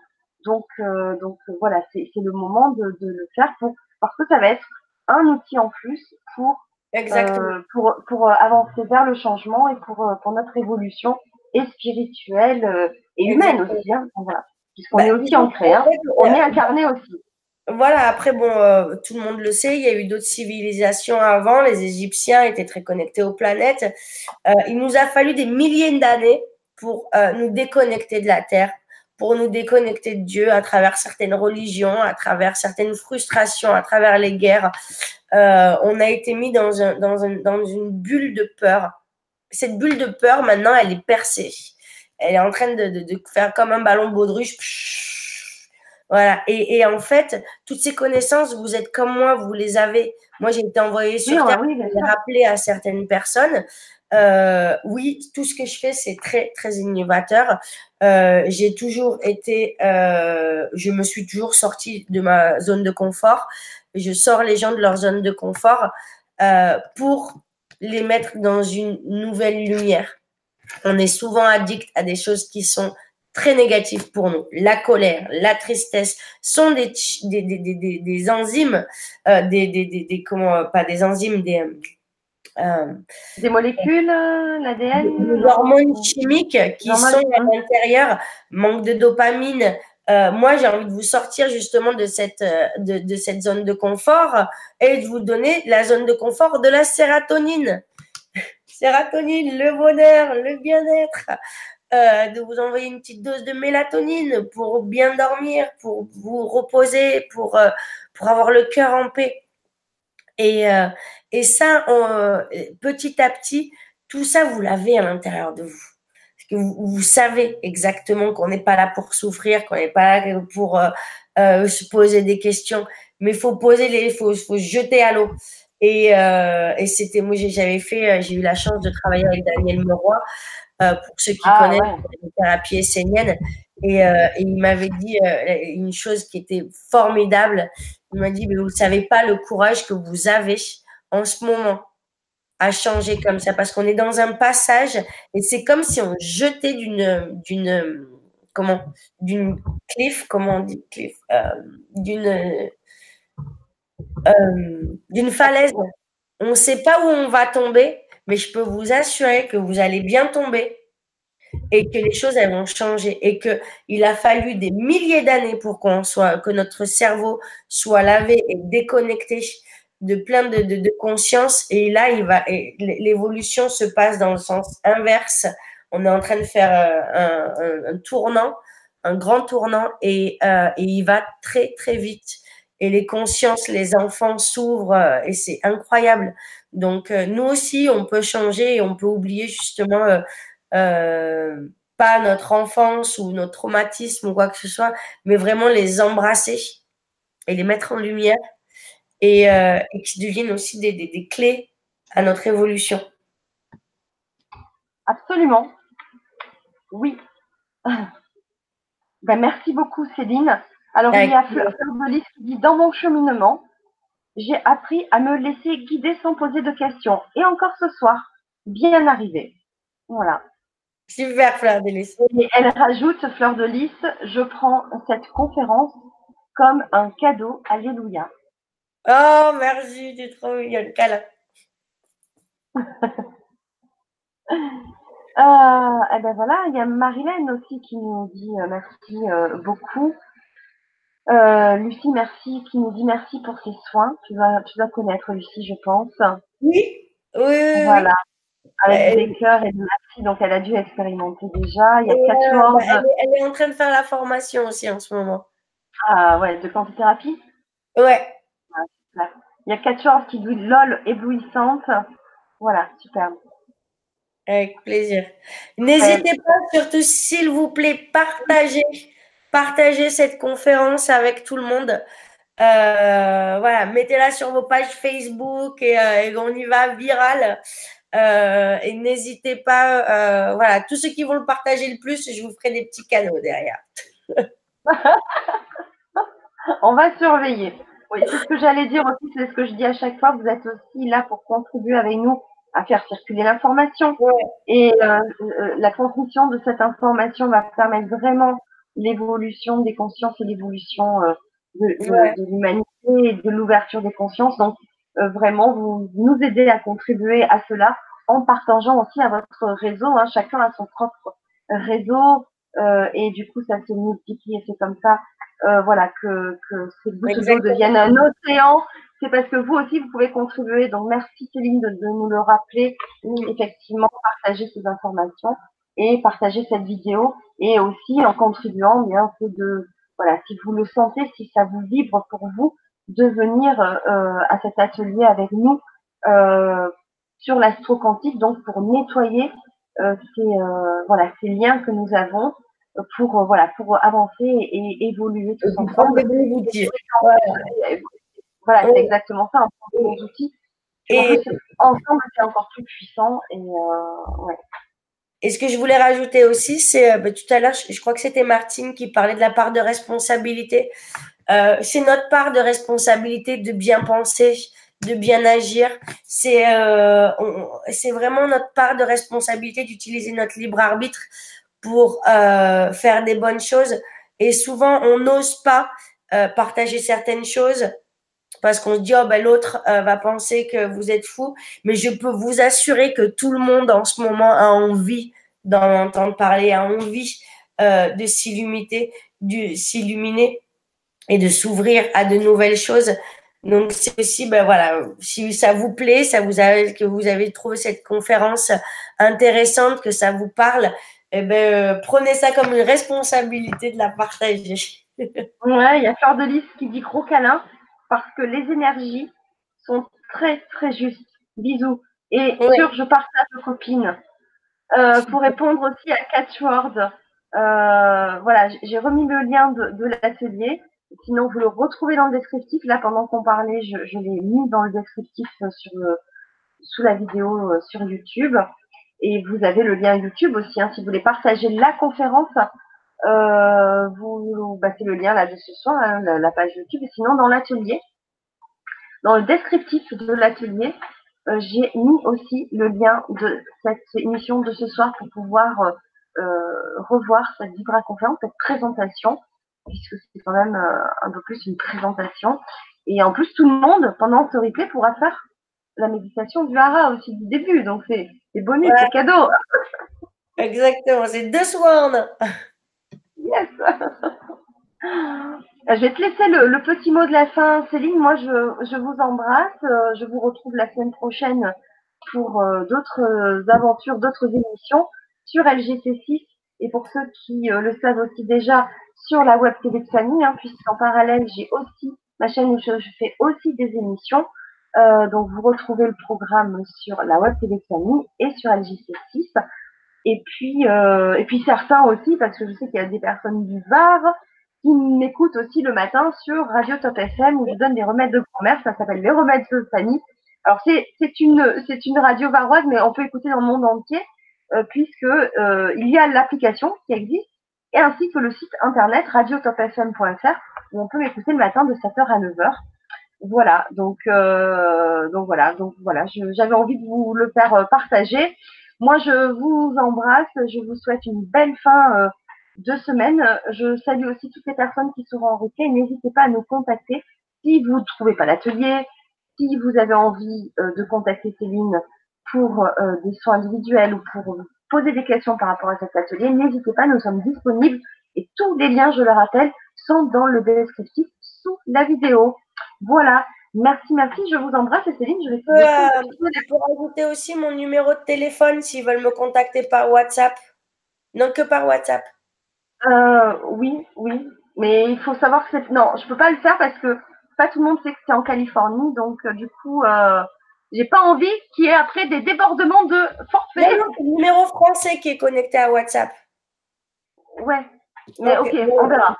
donc, euh, donc euh, voilà, c'est le moment de, de, le faire pour, parce que ça va être un outil en plus pour Exactement. pour, pour avancer vers le changement et pour, pour notre évolution et spirituelle et humaine aussi. Hein. Voilà. Puisqu'on bah, est aussi ancré, hein. on est incarné aussi. Voilà, après, bon, euh, tout le monde le sait, il y a eu d'autres civilisations avant, les Égyptiens étaient très connectés aux planètes. Euh, il nous a fallu des milliers d'années pour euh, nous déconnecter de la Terre, pour nous déconnecter de Dieu à travers certaines religions, à travers certaines frustrations, à travers les guerres. on a été mis dans, un, dans, un, dans une bulle de peur. Cette bulle de peur, maintenant, elle est percée. Elle est en train de, de, de faire comme un ballon baudruche voilà. Et, et, en fait, toutes ces connaissances, vous êtes comme moi, vous les avez. Moi, j'ai été envoyée sur Terre oui, pour les rappeler à certaines personnes. Euh, oui, tout ce que je fais, c'est très, très innovateur. Euh, j'ai toujours été, euh, je me suis toujours sortie de ma zone de confort. Je sors les gens de leur zone de confort euh, pour les mettre dans une nouvelle lumière. On est souvent addict à des choses qui sont très négatif pour nous. La colère, la tristesse sont des, des, des, des, des enzymes, euh, des, des, des, comment, pas des enzymes, des, euh, des molécules, l'ADN Des hormones chimiques qui sont à l'intérieur, manque de dopamine. Euh, moi, j'ai envie de vous sortir justement de cette, euh, de, de cette zone de confort et de vous donner la zone de confort de la sérotonine. sérotonine, le bonheur, le bien-être. Euh, de vous envoyer une petite dose de mélatonine pour bien dormir, pour vous reposer, pour, euh, pour avoir le cœur en paix. Et, euh, et ça, petit à petit, tout ça, vous l'avez à l'intérieur de vous. Parce que vous, vous savez exactement qu'on n'est pas là pour souffrir, qu'on n'est pas là pour se poser des questions, mais il faut poser les, faut, faut jeter à l'eau. Et, et c'était, moi, j'avais fait, j'ai eu la chance de travailler avec Daniel Meroy. Euh, pour ceux qui ah, connaissent la thérapie essénienne. Et, euh, et il m'avait dit euh, une chose qui était formidable. Il m'a dit, mais vous ne savez pas le courage que vous avez en ce moment à changer comme ça, parce qu'on est dans un passage et c'est comme si on jetait d'une, d'une, comment, d'une cliff, comment on dit cliff, euh, d'une, euh, d'une falaise. On ne sait pas où on va tomber, mais je peux vous assurer que vous allez bien tomber et que les choses elles vont changer et que il a fallu des milliers d'années pour qu'on soit que notre cerveau soit lavé et déconnecté de plein de, de, de conscience. Et là il va l'évolution se passe dans le sens inverse. On est en train de faire euh, un, tournant un grand tournant et, euh, et il va très très vite. Et les consciences les enfants s'ouvrent euh, et c'est incroyable. Donc, nous aussi, on peut changer et on peut oublier justement euh, pas notre enfance ou notre traumatisme ou quoi que ce soit, mais vraiment les embrasser et les mettre en lumière et, et qui deviennent aussi des, des, des, clés à notre évolution. Absolument. Oui. Ben, merci beaucoup, Céline. Alors, il y a Fleur de Lys qui dit Dans mon cheminement, j'ai appris à me laisser guider sans poser de questions. Et encore ce soir, bien arrivé. Voilà. Super, Fleur de Lys. Et elle rajoute, Fleur de Lys, je prends cette conférence comme un cadeau. Alléluia. Oh, merci, tu es trop mignonne. Câlin. euh, eh ben voilà, il y a Marilène aussi qui nous dit euh, merci euh, beaucoup. Euh, Lucie, merci, qui nous dit merci pour ses soins. Tu vas, tu dois connaître Lucie, je pense. Oui, oui. Voilà. Avec des cœurs et des merci, donc elle a dû expérimenter déjà. Il y a 14. Bah, elle, elle, est en train de faire la formation aussi en ce moment. Ah ouais, de quantithérapie? Ouais. Ah, Il y a 14 qui disent LOL éblouissante. Voilà, super. Avec plaisir. N'hésitez pas, surtout s'il vous plaît, partagez partagez cette conférence avec tout le monde. Euh, voilà, mettez-la sur vos pages Facebook et, euh, on y va viral. Euh, et n'hésitez pas, voilà, tous ceux qui vont le partager le plus, je vous ferai des petits cadeaux derrière. on va surveiller. Oui, c'est ce que j'allais dire aussi, c'est ce que je dis à chaque fois. Vous êtes aussi là pour contribuer avec nous à faire circuler l'information. Et la transmission de cette information va permettre vraiment l'évolution des consciences et l'évolution euh, de, de, l'humanité et de l'ouverture des consciences. Donc, vraiment vous nous aider à contribuer à cela en partageant aussi à votre réseau. Hein. Chacun a son propre réseau et du coup ça se multiplie et c'est comme ça voilà que, que ces gouttes d'eau deviennent un océan c'est parce que vous aussi, vous pouvez contribuer. Donc, merci Céline de, nous le rappeler. Effectivement, partager ces informations et partager cette vidéo. Et aussi, en contribuant, bien, c'est de, voilà, si vous le sentez, si ça vous vibre pour vous, de venir euh, à cet atelier avec nous euh, sur l'astro-quantique, donc pour nettoyer euh, ces, voilà, ces liens que nous avons pour, voilà, pour avancer et, évoluer tous ensemble. Voilà, c'est exactement ça, un des outils. Et ensemble, c'est encore plus puissant. Et, euh, ouais. et ce que je voulais rajouter aussi, c'est bah, tout à l'heure, je, crois que c'était Martine qui parlait de la part de responsabilité. Euh, c'est notre part de responsabilité de bien penser, de bien agir. C'est euh, c'est vraiment notre part de responsabilité d'utiliser notre libre arbitre pour euh, faire des bonnes choses. Et souvent, on n'ose pas euh, partager certaines choses parce qu'on se dit, oh, ben, l'autre euh, va penser que vous êtes fou. Mais je peux vous assurer que tout le monde en ce moment a envie d'en entendre parler, a envie euh, de s'illuminer, s'illuminer et de s'ouvrir à de nouvelles choses. Donc c'est aussi, ben voilà, si ça vous plaît, ça vous a, que vous avez trouvé cette conférence intéressante, que ça vous parle, eh ben, euh, prenez ça comme une responsabilité de la partager. ouais, il y a Fleur de Lys qui dit gros câlin parce que les énergies sont très très justes. Bisous. Et sûr, je partage aux copines. Euh, pour répondre aussi à Catchword, euh, voilà, j'ai remis le lien de, de l'atelier. Sinon, vous le retrouvez dans le descriptif. Là, pendant qu'on parlait, je, je l'ai mis dans le descriptif sur le, sous la vidéo euh, sur YouTube. Et vous avez le lien YouTube aussi. Hein, si vous voulez partager la conférence, euh, vous, bah, c'est le lien là de ce soir, hein, la, page YouTube. Et sinon, dans l'atelier, dans le descriptif de l'atelier, euh, j'ai mis aussi le lien de cette émission de ce soir pour pouvoir euh, euh revoir cette Vibra conférence, cette présentation, puisque c'est quand même euh, un peu plus une présentation. Et en plus, tout le monde, pendant ce replay, pourra faire la méditation du hara aussi du début. Donc, c'est bonus, c'est cadeau. Exactement, c'est deux soins. Yes Je vais te laisser le, petit mot de la fin, Céline. Moi, je, vous embrasse. Euh, je vous retrouve la semaine prochaine pour euh, d'autres aventures, d'autres émissions sur LGC6 et pour ceux qui euh, le savent aussi déjà sur la web télé de famille, hein, puisqu'en parallèle, j'ai aussi ma chaîne où je, fais aussi des émissions. donc, vous retrouvez le programme sur la web télé de famille et sur LGC6. Et puis, euh, et puis certains aussi, parce que je sais qu'il y a des personnes du Var qui m'écoutent aussi le matin sur Radio Top FM où je donne des remèdes de grand-mère. Ça s'appelle les remèdes de famille. Alors c'est c'est une c'est une radio varoise, mais on peut écouter dans le monde entier euh, puisque euh, il y a l'application qui existe et ainsi que le site internet radiotopfm.fr où on peut m'écouter le matin de 7h à 9h. Voilà, donc euh, donc voilà, donc voilà, j'avais envie de vous le faire partager. Moi, je vous embrasse. Je vous souhaite une belle fin de semaine. Je salue aussi toutes les personnes qui seront en replay. N'hésitez pas à nous contacter si vous ne trouvez pas l'atelier, si vous avez envie de contacter Céline pour euh, des soins individuels ou pour poser des questions par rapport à cet atelier. N'hésitez pas, nous sommes disponibles et tous les liens, je le rappelle, sont dans le descriptif sous la vidéo. Voilà. Merci, merci. Je vous embrasse. Et Céline, je vais peux, euh, rajouter aussi mon numéro de téléphone s'ils veulent me contacter par WhatsApp. Non, que par WhatsApp. Euh, oui, oui. Mais il faut savoir que c'est. Non, je ne peux pas le faire parce que pas tout le monde sait que c'est en Californie. Donc, euh, du coup, euh, j'ai pas envie qu'il y ait après des débordements de forfait. c'est le numéro français qui est connecté à WhatsApp. Ouais. Mais ok, on verra.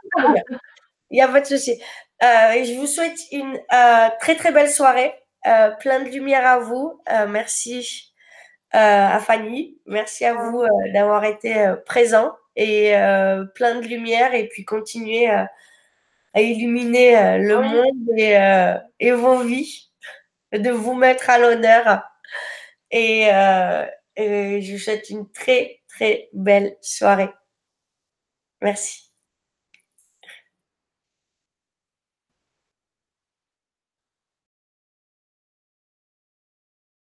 Il n'y a pas de souci. Euh, je vous souhaite une euh, très très belle soirée, euh, plein de lumière à vous. merci à Fanny, merci à vous d'avoir été présent et plein de lumière et puis continuer à illuminer le monde et, et, vos vies, de vous mettre à l'honneur. Et, et je vous souhaite une très très belle soirée. Merci.